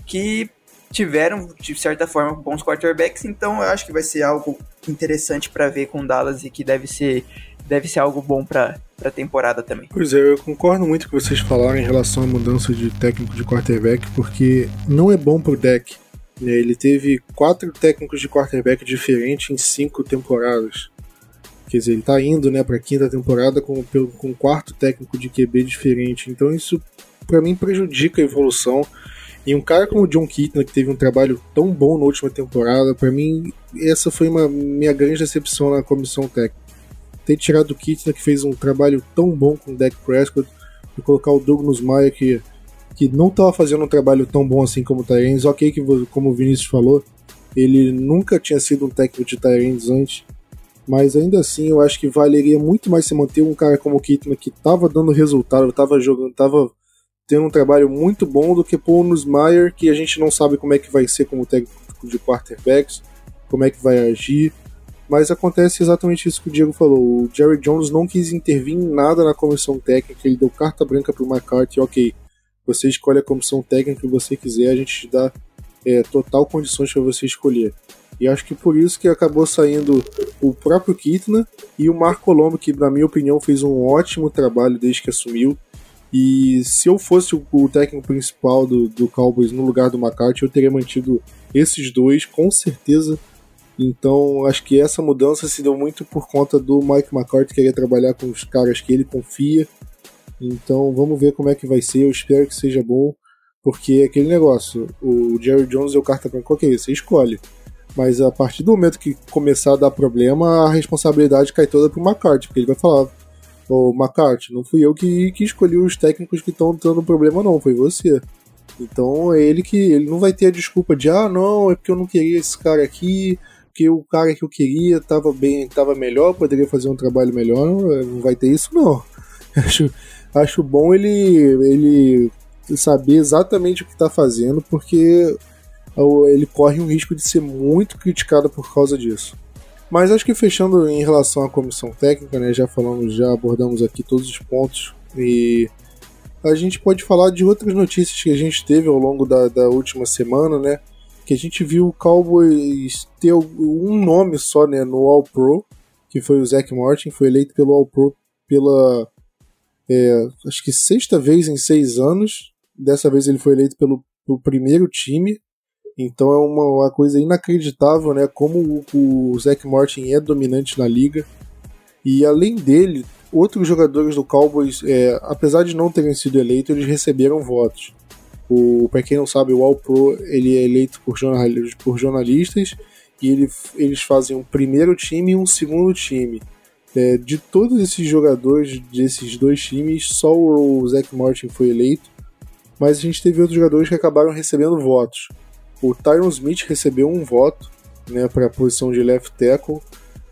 que tiveram, de certa forma, bons quarterbacks, então eu acho que vai ser algo interessante para ver com Dallas e que deve ser, deve ser algo bom para a temporada também. Pois é, eu concordo muito com vocês falaram em relação à mudança de técnico de quarterback, porque não é bom pro deck. Né? Ele teve quatro técnicos de quarterback diferentes em cinco temporadas. Quer dizer, ele está indo né, para a quinta temporada com, um quarto técnico de QB diferente. Então isso, para mim, prejudica a evolução. E um cara como o John Keaton, que teve um trabalho tão bom na última temporada, para mim, essa foi uma minha grande decepção na comissão técnica. Ter tirado o Keaton, que fez um trabalho tão bom com o Dak Prescott, e colocar o Douglas Maia, que, que não estava fazendo um trabalho tão bom assim como o Tyrens. Ok, que como o Vinícius falou, ele nunca tinha sido um técnico de Tyrens antes, mas ainda assim eu acho que valeria muito mais se manter um cara como o Kitman que estava dando resultado, estava jogando, estava tendo um trabalho muito bom do que pôr o Nussmeier, que a gente não sabe como é que vai ser como técnico de quarterbacks, como é que vai agir. Mas acontece exatamente isso que o Diego falou. O Jerry Jones não quis intervir em nada na comissão técnica, ele deu carta branca para o McCarthy, ok, você escolhe a comissão técnica que você quiser, a gente te dá é, total condições para você escolher. E acho que por isso que acabou saindo o próprio Kitna e o Marco Colombo, que na minha opinião fez um ótimo trabalho desde que assumiu. E se eu fosse o, técnico principal do, do Cowboys no lugar do McCarthy, eu teria mantido esses dois, com certeza. Então acho que essa mudança se deu muito por conta do Mike McCarthy querer trabalhar com os caras que ele confia. Então vamos ver como é que vai ser. Eu espero que seja bom, porque é aquele negócio, o Jerry Jones é o carta branca, ok, você escolhe. Mas a partir do momento que começar a dar problema, a responsabilidade cai toda pro McCarthy, porque ele vai falar: Ô McCarthy, não fui eu que, que escolhi os técnicos que estão dando problema, não, foi você. Então é ele que ele não vai ter a desculpa de ah não, é porque eu não queria esse cara aqui, porque o cara que eu queria estava bem, estava melhor, poderia fazer um trabalho melhor, não, não vai ter isso não. Acho, acho bom ele ele saber exatamente o que está fazendo, porque ele corre um risco de ser muito criticado por causa disso. Mas acho que fechando em relação à comissão técnica, né, já falamos, já abordamos aqui todos os pontos e a gente pode falar de outras notícias que a gente teve ao longo da, da última semana, né? Que a gente viu o Cowboys ter um nome só, né, no All Pro, que foi o Zach Martin, foi eleito pelo All Pro pela é, acho que sexta vez em seis anos. Dessa vez ele foi eleito pelo, pelo primeiro time então é uma, uma coisa inacreditável, né? Como o, o Martin é dominante na liga. E além dele, outros jogadores do Cowboys, é, apesar de não terem sido eleitos, eles receberam votos. O, para quem não sabe, o All Pro ele é eleito por, jornal, por jornalistas e ele, eles fazem um primeiro time e um segundo time. É, de todos esses jogadores desses dois times, só o Zach Martin foi eleito, mas a gente teve outros jogadores que acabaram recebendo votos. O Tyron Smith recebeu um voto né, para a posição de left tackle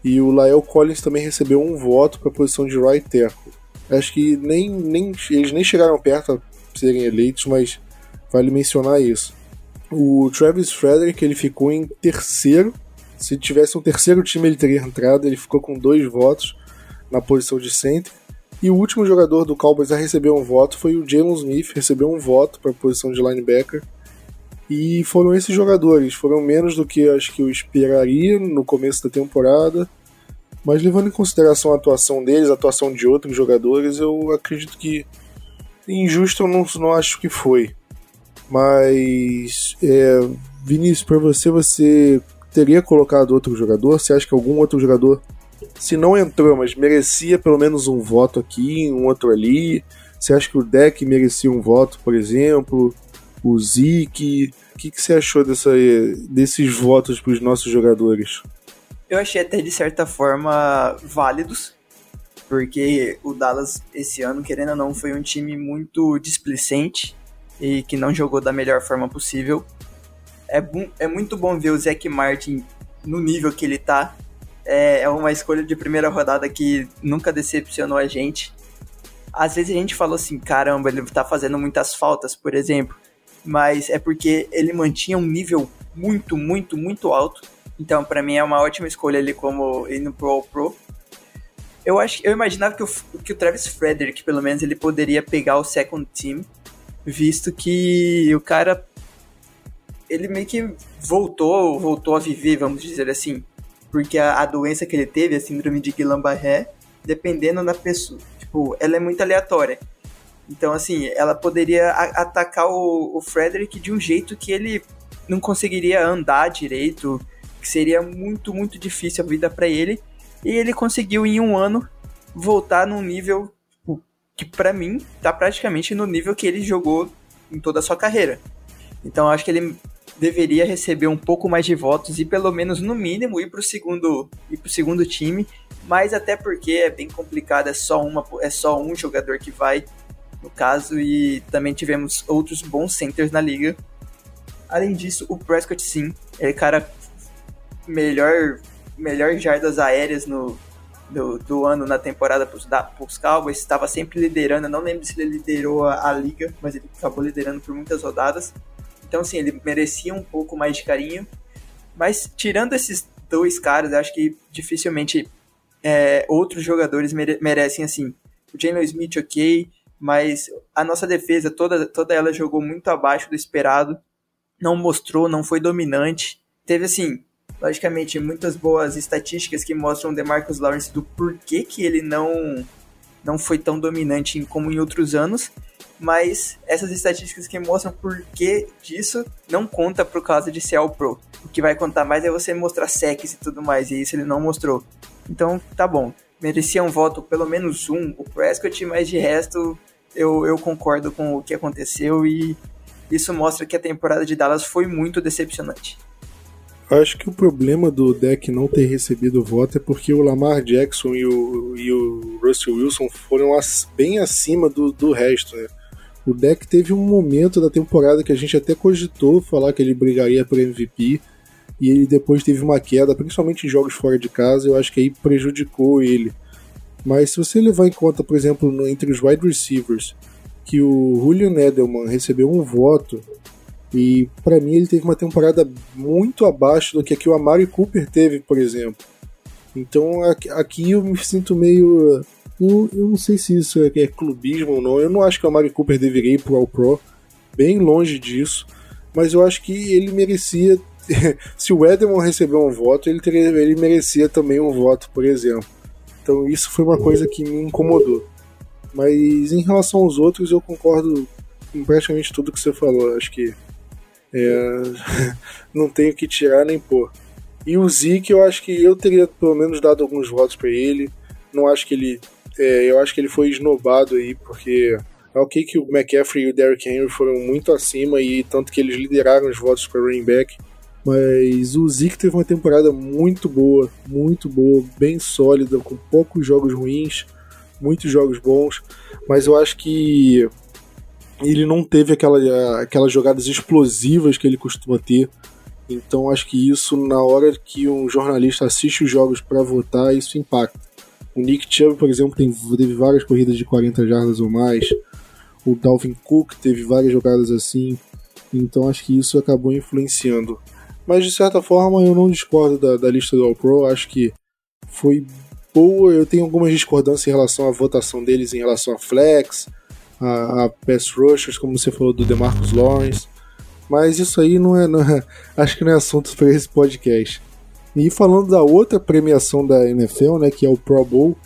e o Lael Collins também recebeu um voto para a posição de right tackle. Acho que nem, nem, eles nem chegaram perto a serem eleitos, mas vale mencionar isso. O Travis Frederick ele ficou em terceiro. Se tivesse um terceiro time, ele teria entrado. Ele ficou com dois votos na posição de center. E o último jogador do Cowboys a receber um voto foi o Jalen Smith, recebeu um voto para a posição de linebacker. E foram esses jogadores, foram menos do que acho que eu esperaria no começo da temporada. Mas levando em consideração a atuação deles, a atuação de outros jogadores, eu acredito que injusto eu não, não acho que foi. Mas, é, Vinícius, para você, você teria colocado outro jogador? Você acha que algum outro jogador, se não entrou, mas merecia pelo menos um voto aqui, um outro ali? Você acha que o deck merecia um voto, por exemplo? O Zeke? O que, que você achou dessa, desses votos para os nossos jogadores? Eu achei até de certa forma válidos, porque o Dallas esse ano, querendo ou não, foi um time muito displicente e que não jogou da melhor forma possível. É, é muito bom ver o Zac Martin no nível que ele tá. É, é uma escolha de primeira rodada que nunca decepcionou a gente. Às vezes a gente falou assim, caramba, ele tá fazendo muitas faltas, por exemplo. Mas é porque ele mantinha um nível muito, muito, muito alto então, para mim é uma ótima escolha ele como indo pro All Pro. Eu acho, eu imaginava que o, que o Travis Frederick, pelo menos, ele poderia pegar o second team, visto que o cara ele meio que voltou, voltou a viver, vamos dizer assim, porque a, a doença que ele teve, a síndrome de Guillain-Barré, dependendo da pessoa, tipo, ela é muito aleatória. Então, assim, ela poderia atacar o, o Frederick de um jeito que ele não conseguiria andar direito, que seria muito, muito difícil a vida para ele. E ele conseguiu em um ano voltar num nível que para mim tá praticamente no nível que ele jogou em toda a sua carreira. Então acho que ele deveria receber um pouco mais de votos e pelo menos no mínimo ir pro segundo ir pro segundo time, mas até porque é bem complicado, é só uma é só um jogador que vai no caso e também tivemos outros bons centers na liga. Além disso, o Prescott sim, é cara melhor, melhor jardas aéreas no, do, do ano na temporada para os Cowboys, estava sempre liderando. Não lembro se ele liderou a, a, liga, mas ele acabou liderando por muitas rodadas. Então, assim, ele merecia um pouco mais de carinho. Mas, tirando esses dois caras, acho que dificilmente é, outros jogadores mere merecem, assim. O Jalen Smith, ok, mas a nossa defesa, toda, toda ela jogou muito abaixo do esperado. Não mostrou, não foi dominante. Teve, assim, logicamente, muitas boas estatísticas que mostram o DeMarcus Lawrence do porquê que ele não, não foi tão dominante como em outros anos, mas essas estatísticas que mostram porquê disso não conta por causa de ser All Pro. O que vai contar mais é você mostrar secs e tudo mais, e isso ele não mostrou. Então, tá bom. Merecia um voto, pelo menos um, o Prescott, mas de resto, eu, eu concordo com o que aconteceu e isso mostra que a temporada de Dallas foi muito decepcionante. Acho que o problema do deck não ter recebido voto é porque o Lamar Jackson e o, e o Russell Wilson foram as, bem acima do, do resto, né? O deck teve um momento da temporada que a gente até cogitou falar que ele brigaria por MVP e ele depois teve uma queda, principalmente em jogos fora de casa, eu acho que aí prejudicou ele. Mas se você levar em conta, por exemplo, no, entre os wide receivers, que o Julian Edelman recebeu um voto e para mim ele teve uma temporada muito abaixo do que, que o Amari Cooper teve, por exemplo. Então aqui eu me sinto meio. Eu, eu não sei se isso é, é, clubismo ou não. Eu não acho que o Amari Cooper deveria ir pro All Pro. Bem longe disso. Mas eu acho que ele merecia. se o Edelman recebeu um voto, ele, teria, ele merecia também um voto, por exemplo. Então isso foi uma coisa que me incomodou. Mas em relação aos outros, eu concordo com praticamente tudo que você falou. Acho que é, não tenho que tirar nem pôr. E o Zeke, eu acho que eu teria pelo menos dado alguns votos para ele. Não acho que ele. É, eu acho que ele foi esnobado aí, porque é ok que o McCaffrey e o Derrick Henry foram muito acima e tanto que eles lideraram os votos para running back. Mas o Zeke teve uma temporada muito boa, muito boa, bem sólida, com poucos jogos ruins, muitos jogos bons. Mas eu acho que ele não teve aquela, aquelas jogadas explosivas que ele costuma ter. Então acho que isso, na hora que um jornalista assiste os jogos para votar, isso impacta. O Nick Chubb, por exemplo, tem, teve várias corridas de 40 jardas ou mais. O Dalvin Cook teve várias jogadas assim. Então acho que isso acabou influenciando. Mas de certa forma eu não discordo da, da lista do All Pro. Acho que foi boa. Eu tenho algumas discordâncias em relação à votação deles em relação a flex, a, a pass rushers, como você falou do DeMarcus Lawrence. Mas isso aí não é, não é acho que não é assunto para esse podcast. E falando da outra premiação da NFL, né, que é o Pro Bowl,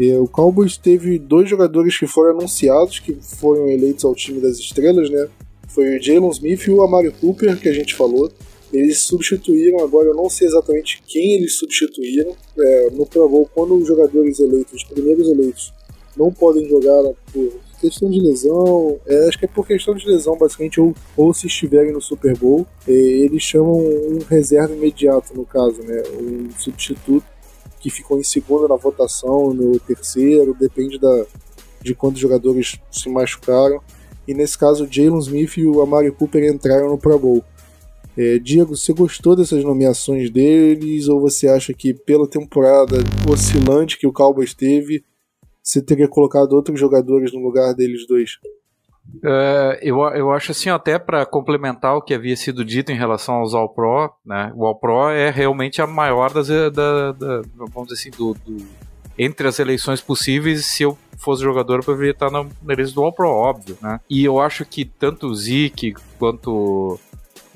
é, o Cowboys teve dois jogadores que foram anunciados, que foram eleitos ao time das estrelas, né? Foi o Jalen Smith e o Amari Cooper, que a gente falou. Eles substituíram agora, eu não sei exatamente quem eles substituíram. É, no Pro Bowl, quando os jogadores eleitos, os primeiros eleitos, não podem jogar por questão de lesão, é, acho que é por questão de lesão, basicamente, ou, ou se estiverem no Super Bowl, é, eles chamam um reserva imediato, no caso, né? Um substituto que ficou em segundo na votação, no terceiro, depende da, de quantos jogadores se machucaram. E nesse caso, o Jalen Smith e o Amari Cooper entraram no Pro Bowl. É, Diego, você gostou dessas nomeações deles ou você acha que pela temporada oscilante que o Cowboys teve, você teria colocado outros jogadores no lugar deles dois? Uh, eu, eu acho assim, até para complementar o que havia sido dito em relação aos All Pro, né? O All Pro é realmente a maior das, da, da vamos dizer assim, do, do, entre as eleições possíveis. Se eu fosse jogador, eu poderia estar na, na lista do All Pro, óbvio, né? E eu acho que tanto o Zeke quanto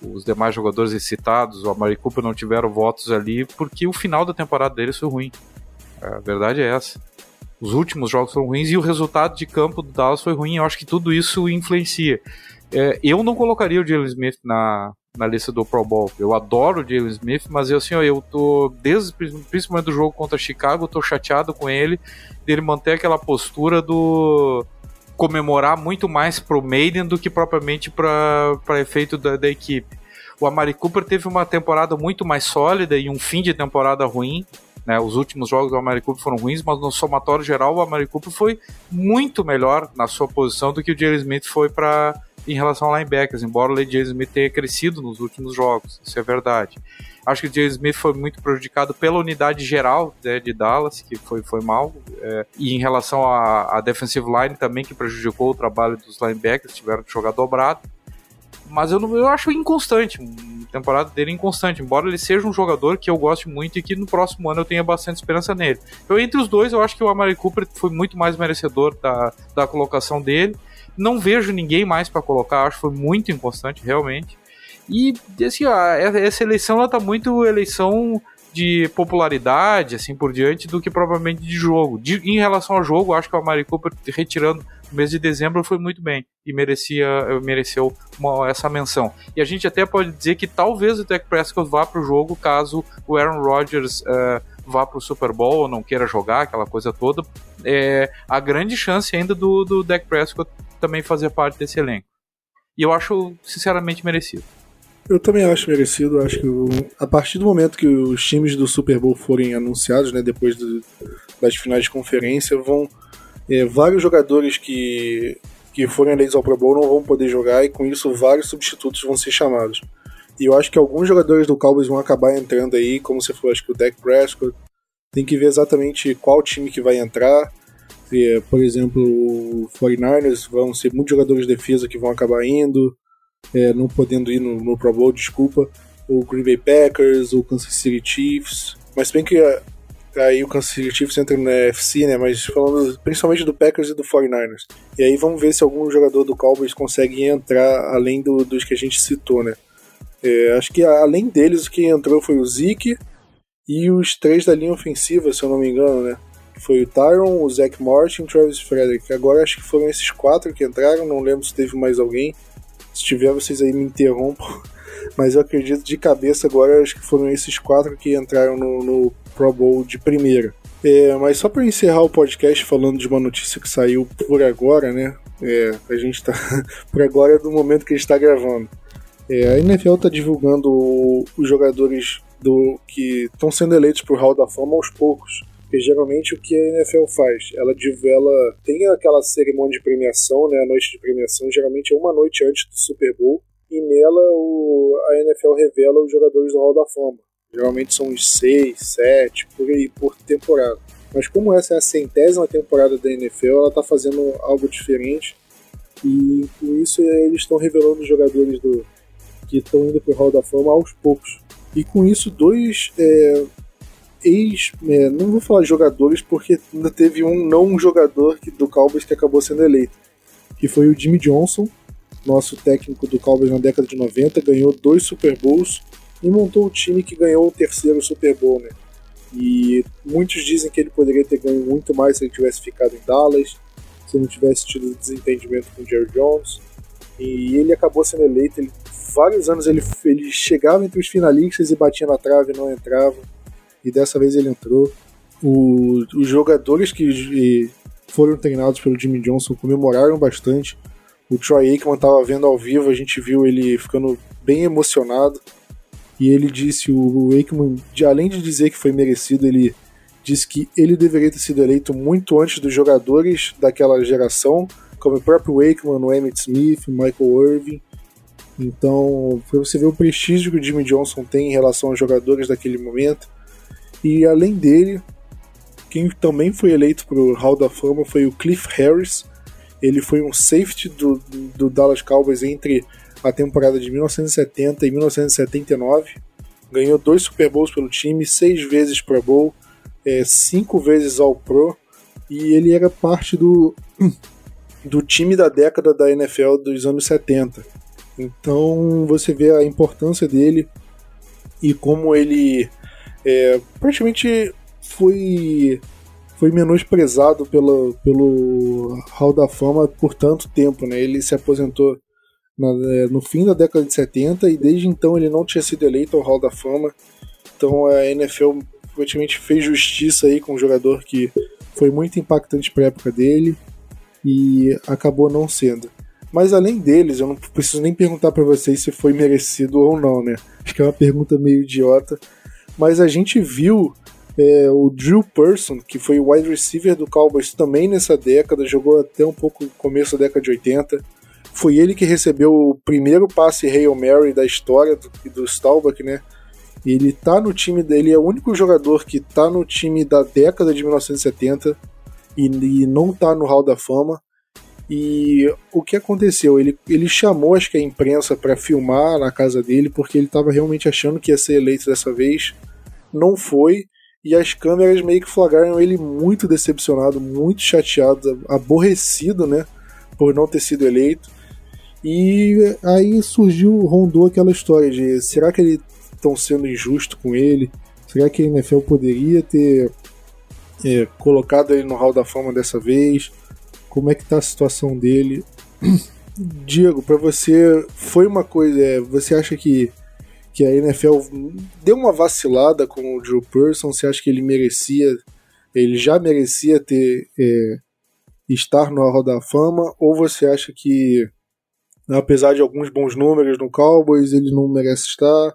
os demais jogadores citados, o Amari Cooper, não tiveram votos ali porque o final da temporada deles foi ruim. A verdade é essa. Os últimos jogos foram ruins e o resultado de campo do Dallas foi ruim. Eu acho que tudo isso influencia. É, eu não colocaria o Jalen Smith na, na lista do Pro Bowl. Eu adoro o Jalen Smith, mas eu assim, ó, eu tô desde principalmente do jogo contra Chicago, tô chateado com ele dele manter aquela postura do comemorar muito mais pro Maiden do que propriamente para efeito da, da equipe. O Amari Cooper teve uma temporada muito mais sólida e um fim de temporada ruim. Né, os últimos jogos do Amari Cooper foram ruins, mas no somatório geral o Amari Cooper foi muito melhor na sua posição do que o Jerry Smith foi para em relação a linebackers, embora o Jerry Smith tenha crescido nos últimos jogos, isso é verdade. Acho que o Jerry Smith foi muito prejudicado pela unidade geral né, de Dallas, que foi, foi mal, é, e em relação à defensive line também, que prejudicou o trabalho dos linebackers, tiveram que jogar dobrado mas eu, não, eu acho inconstante. A temporada dele é inconstante, embora ele seja um jogador que eu goste muito e que no próximo ano eu tenha bastante esperança nele. Então, entre os dois, eu acho que o Amari Cooper foi muito mais merecedor da, da colocação dele. Não vejo ninguém mais para colocar, acho que foi muito inconstante, realmente. E, assim, ó, essa eleição, ela tá muito eleição de popularidade, assim por diante, do que provavelmente de jogo. De, em relação ao jogo, acho que o Amari Cooper, retirando o mês de dezembro, foi muito bem e merecia, mereceu uma, essa menção. E a gente até pode dizer que talvez o Dak Prescott vá para o jogo caso o Aaron Rodgers. Uh, vá para o Super Bowl ou não queira jogar, aquela coisa toda, é a grande chance ainda do, do Dak Prescott também fazer parte desse elenco. E eu acho, sinceramente, merecido. Eu também acho merecido. Acho que a partir do momento que os times do Super Bowl forem anunciados, né, depois do, das finais de conferência, vão é, vários jogadores que que forem eleitos ao Pro Bowl não vão poder jogar e com isso vários substitutos vão ser chamados. E eu acho que alguns jogadores do Cowboys vão acabar entrando aí, como você falou, acho que o Dak Prescott. Tem que ver exatamente qual time que vai entrar. E, por exemplo, o 49ers vão ser muitos jogadores de defesa que vão acabar indo é, não podendo ir no, no, Pro Bowl, desculpa, o Green Bay Packers, o Kansas City Chiefs, mas bem que é, aí o Kansas City Chiefs entra na FC, né, mas falando principalmente do Packers e do 49ers. E aí vamos ver se algum jogador do Cowboys consegue entrar além do, dos que a gente citou, né. É, acho que além deles, o que entrou foi o Zeke e os três da linha ofensiva, se eu não me engano, né. Foi o Tyron, o Zach Martin e o Travis Frederick. Agora acho que foram esses quatro que entraram, não lembro se teve mais alguém. Se tiver, vocês aí me interrompam. Mas eu acredito de cabeça agora, acho que foram esses quatro que entraram no, no Pro Bowl de primeira. É, mas só para encerrar o podcast falando de uma notícia que saiu por agora, né? É, a gente tá. por agora é do momento que a gente está gravando. É, a NFL está divulgando os jogadores do que estão sendo eleitos para o Hall da Fama aos poucos. Porque geralmente o que a NFL faz? Ela, ela tem aquela cerimônia de premiação, né, a noite de premiação, geralmente é uma noite antes do Super Bowl, e nela o, a NFL revela os jogadores do Hall da Fama. Geralmente são uns seis, sete, por aí, por temporada. Mas como essa é a centésima temporada da NFL, ela está fazendo algo diferente. E com isso eles estão revelando os jogadores do, que estão indo para o Hall da Fama aos poucos. E com isso, dois é, ex. É, não vou falar jogadores, porque ainda teve um não jogador que, do Cowboys que acabou sendo eleito. Que foi o Jimmy Johnson, nosso técnico do Cowboys na década de 90, ganhou dois Super Bowls e montou o time que ganhou o terceiro Super Bowl, né? E muitos dizem que ele poderia ter ganho muito mais se ele tivesse ficado em Dallas, se não tivesse tido desentendimento com o Jerry Jones. E ele acabou sendo eleito. Ele, vários anos ele, ele chegava entre os finalistas e batia na trave e não entrava. E dessa vez ele entrou. O, os jogadores que foram treinados pelo Jimmy Johnson comemoraram bastante. O Troy Aikman estava vendo ao vivo, a gente viu ele ficando bem emocionado. E ele disse, o Aikman, de, além de dizer que foi merecido, ele disse que ele deveria ter sido eleito muito antes dos jogadores daquela geração, como o próprio Aikman, o Emmett Smith, o Michael Irving. Então, para você ver o prestígio que o Jimmy Johnson tem em relação aos jogadores daquele momento. E além dele, quem também foi eleito para o Hall da Fama foi o Cliff Harris. Ele foi um safety do, do Dallas Cowboys entre a temporada de 1970 e 1979. Ganhou dois Super Bowls pelo time, seis vezes Pro Bowl, é, cinco vezes All Pro. E ele era parte do, do time da década da NFL dos anos 70. Então você vê a importância dele e como ele é, praticamente foi foi menosprezado pelo, pelo Hall da Fama por tanto tempo, né? Ele se aposentou na, é, no fim da década de 70 e desde então ele não tinha sido eleito ao Hall da Fama. Então a NFL praticamente fez justiça aí com um jogador que foi muito impactante para a época dele e acabou não sendo. Mas além deles, eu não preciso nem perguntar para vocês se foi merecido ou não, né? Acho que é uma pergunta meio idiota. Mas a gente viu é, o Drew Person, que foi o wide receiver do Cowboys também nessa década, jogou até um pouco no começo da década de 80. Foi ele que recebeu o primeiro passe Hail Mary da história do, do Staubach, né? Ele tá no time dele, é o único jogador que tá no time da década de 1970 e, e não tá no Hall da Fama. E o que aconteceu? Ele, ele chamou, acho que a imprensa para filmar na casa dele, porque ele estava realmente achando que ia ser eleito dessa vez. Não foi. E as câmeras meio que flagraram ele muito decepcionado, muito chateado, aborrecido, né? Por não ter sido eleito. E aí surgiu, rondou aquela história de será que eles estão sendo injusto com ele? Será que a NFL poderia ter é, colocado ele no Hall da Fama dessa vez? Como é que tá a situação dele? Diego, para você foi uma coisa, é, você acha que que a NFL deu uma vacilada com o Joe Person? Você acha que ele merecia, ele já merecia ter é, estar no Hall da Fama? Ou você acha que apesar de alguns bons números no Cowboys, ele não merece estar.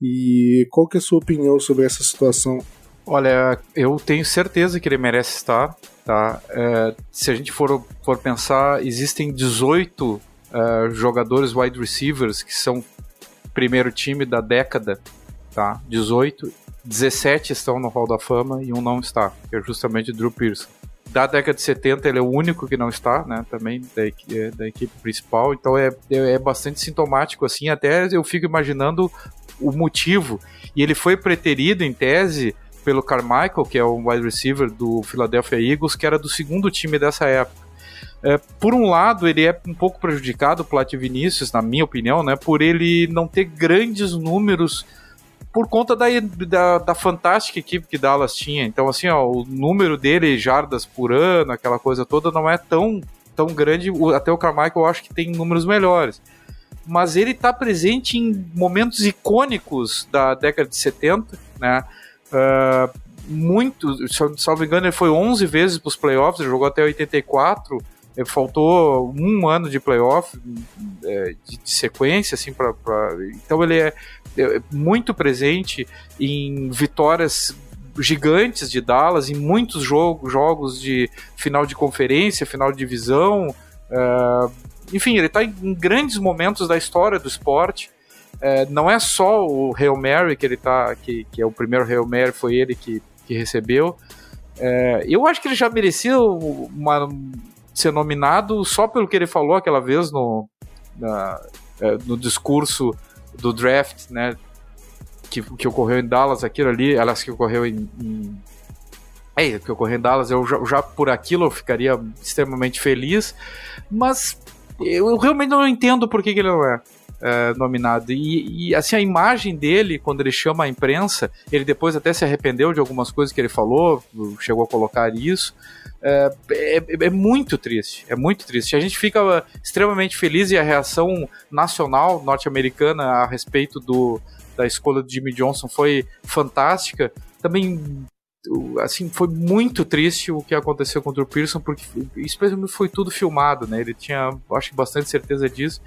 E qual que é a sua opinião sobre essa situação? Olha, eu tenho certeza que ele merece estar. Tá? É, se a gente for, for pensar, existem 18 é, jogadores wide receivers que são primeiro time da década. Tá? 18, 17 estão no Hall da Fama e um não está, que é justamente Drew Pearson da década de 70 ele é o único que não está, né, também da, é, da equipe principal, então é, é, é bastante sintomático assim, até eu fico imaginando o motivo, e ele foi preterido em tese pelo Carmichael, que é o wide receiver do Philadelphia Eagles, que era do segundo time dessa época. É, por um lado, ele é um pouco prejudicado, Plat Vinícius, na minha opinião, né, por ele não ter grandes números por conta da, da, da, fantástica equipe que Dallas tinha. Então, assim, ó, o número dele, jardas por ano, aquela coisa toda, não é tão, tão grande. Até o Carmichael eu acho que tem números melhores. Mas ele está presente em momentos icônicos da década de 70, né? Uh, muito, me engano, ele foi 11 vezes para os playoffs, ele jogou até 84 faltou um ano de playoff é, de, sequência, assim, para então ele é, é muito presente em vitórias gigantes de Dallas, em muitos jogo, jogos de final de conferência, final de divisão. Uh, enfim, ele está em grandes momentos da história do esporte. Uh, não é só o Hail Mary que ele tá, que, que é o primeiro Hail Mary, foi ele que, que recebeu. Uh, eu acho que ele já merecia uma, ser nominado só pelo que ele falou aquela vez no, na, no discurso do draft, né? que, que ocorreu em Dallas, aquilo ali, aliás, que ocorreu em. em é, que ocorreu em Dallas, eu já, já, por aquilo eu ficaria extremamente feliz, mas eu, eu realmente não entendo por que, que ele não é. É, nominado. E, e, assim, a imagem dele, quando ele chama a imprensa, ele depois até se arrependeu de algumas coisas que ele falou, chegou a colocar isso. É, é, é, muito triste, é muito triste. A gente fica extremamente feliz e a reação nacional norte-americana a respeito do, da escolha do Jimmy Johnson foi fantástica. Também assim, foi muito triste o que aconteceu contra o Pearson, porque isso foi tudo filmado, né? Ele tinha, acho bastante certeza disso.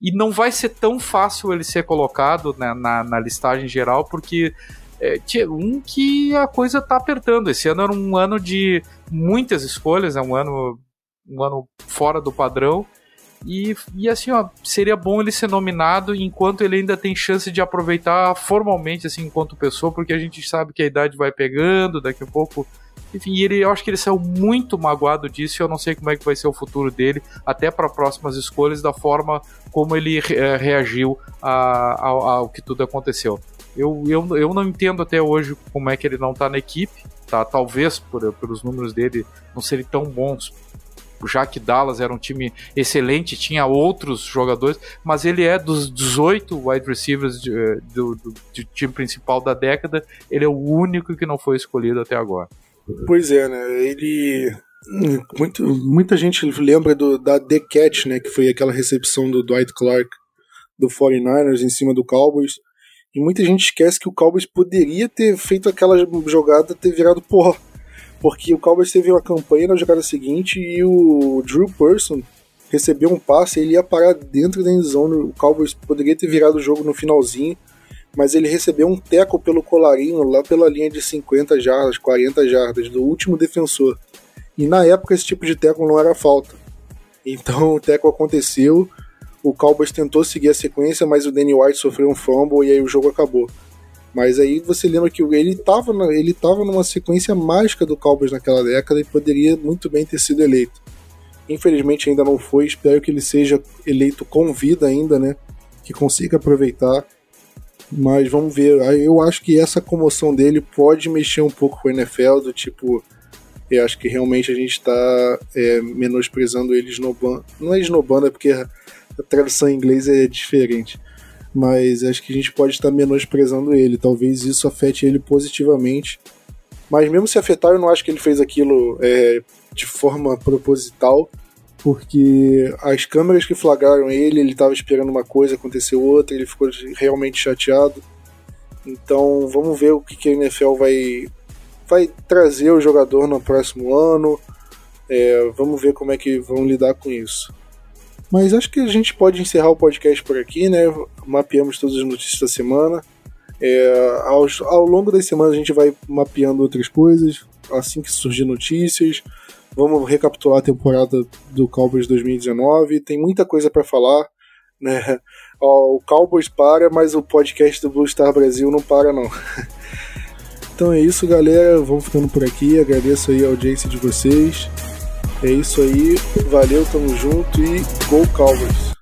E não vai ser tão fácil ele ser colocado né, na, na listagem geral, porque é, um que a coisa tá apertando. Esse ano era um ano de muitas escolhas, é um ano, um ano fora do padrão. E, e assim, ó, seria bom ele ser nominado enquanto ele ainda tem chance de aproveitar formalmente, assim, enquanto pessoa, porque a gente sabe que a idade vai pegando, daqui a pouco. Enfim, ele, eu acho que ele saiu muito magoado disso e eu não sei como é que vai ser o futuro dele, até para próximas escolhas, da forma como ele é, reagiu a, ao, ao que tudo aconteceu. Eu, eu, eu não entendo até hoje como é que ele não tá na equipe, tá? Talvez por, pelos números dele não serem tão bons já que Dallas era um time excelente, tinha outros jogadores, mas ele é dos 18 wide receivers de, eh, do, do, do time principal da década, ele é o único que não foi escolhido até agora. Pois é, né? Ele. Muito, muita gente lembra do, da The né? Que foi aquela recepção do Dwight Clark do 49ers em cima do Cowboys. E muita gente esquece que o Cowboys poderia ter feito aquela jogada ter virado porra porque o Cowboys teve uma campanha na jogada seguinte e o Drew Person recebeu um passe, ele ia parar dentro da endzone, o Cowboys poderia ter virado o jogo no finalzinho, mas ele recebeu um teco pelo colarinho lá pela linha de 50 jardas, 40 jardas do último defensor. E na época esse tipo de teco não era falta. Então o teco aconteceu, o Cowboys tentou seguir a sequência, mas o Danny White sofreu um fumble e aí o jogo acabou. Mas aí você lembra que ele estava ele tava numa sequência mágica do Cowboys naquela década e poderia muito bem ter sido eleito. Infelizmente ainda não foi, espero que ele seja eleito com vida ainda, né? Que consiga aproveitar. Mas vamos ver. Eu acho que essa comoção dele pode mexer um pouco com o NFL, do tipo. Eu acho que realmente a gente está é, menosprezando ele esnobando. Não é esnobando, é porque a tradução em inglês é diferente mas acho que a gente pode estar menosprezando ele. Talvez isso afete ele positivamente. Mas mesmo se afetar, eu não acho que ele fez aquilo é, de forma proposital, porque as câmeras que flagraram ele, ele estava esperando uma coisa, aconteceu outra, ele ficou realmente chateado. Então vamos ver o que, que a NFL vai, vai trazer o jogador no próximo ano. É, vamos ver como é que vão lidar com isso. Mas acho que a gente pode encerrar o podcast por aqui, né? Mapeamos todas as notícias da semana. É, ao, ao longo das semanas a gente vai mapeando outras coisas, assim que surgir notícias. Vamos recapitular a temporada do Cowboys 2019. Tem muita coisa para falar, né? o Cowboys para, mas o podcast do Blue Star Brasil não para não. então é isso, galera. Vamos ficando por aqui. Agradeço aí a audiência de vocês. É isso aí, valeu, tamo junto e Go Cowboys!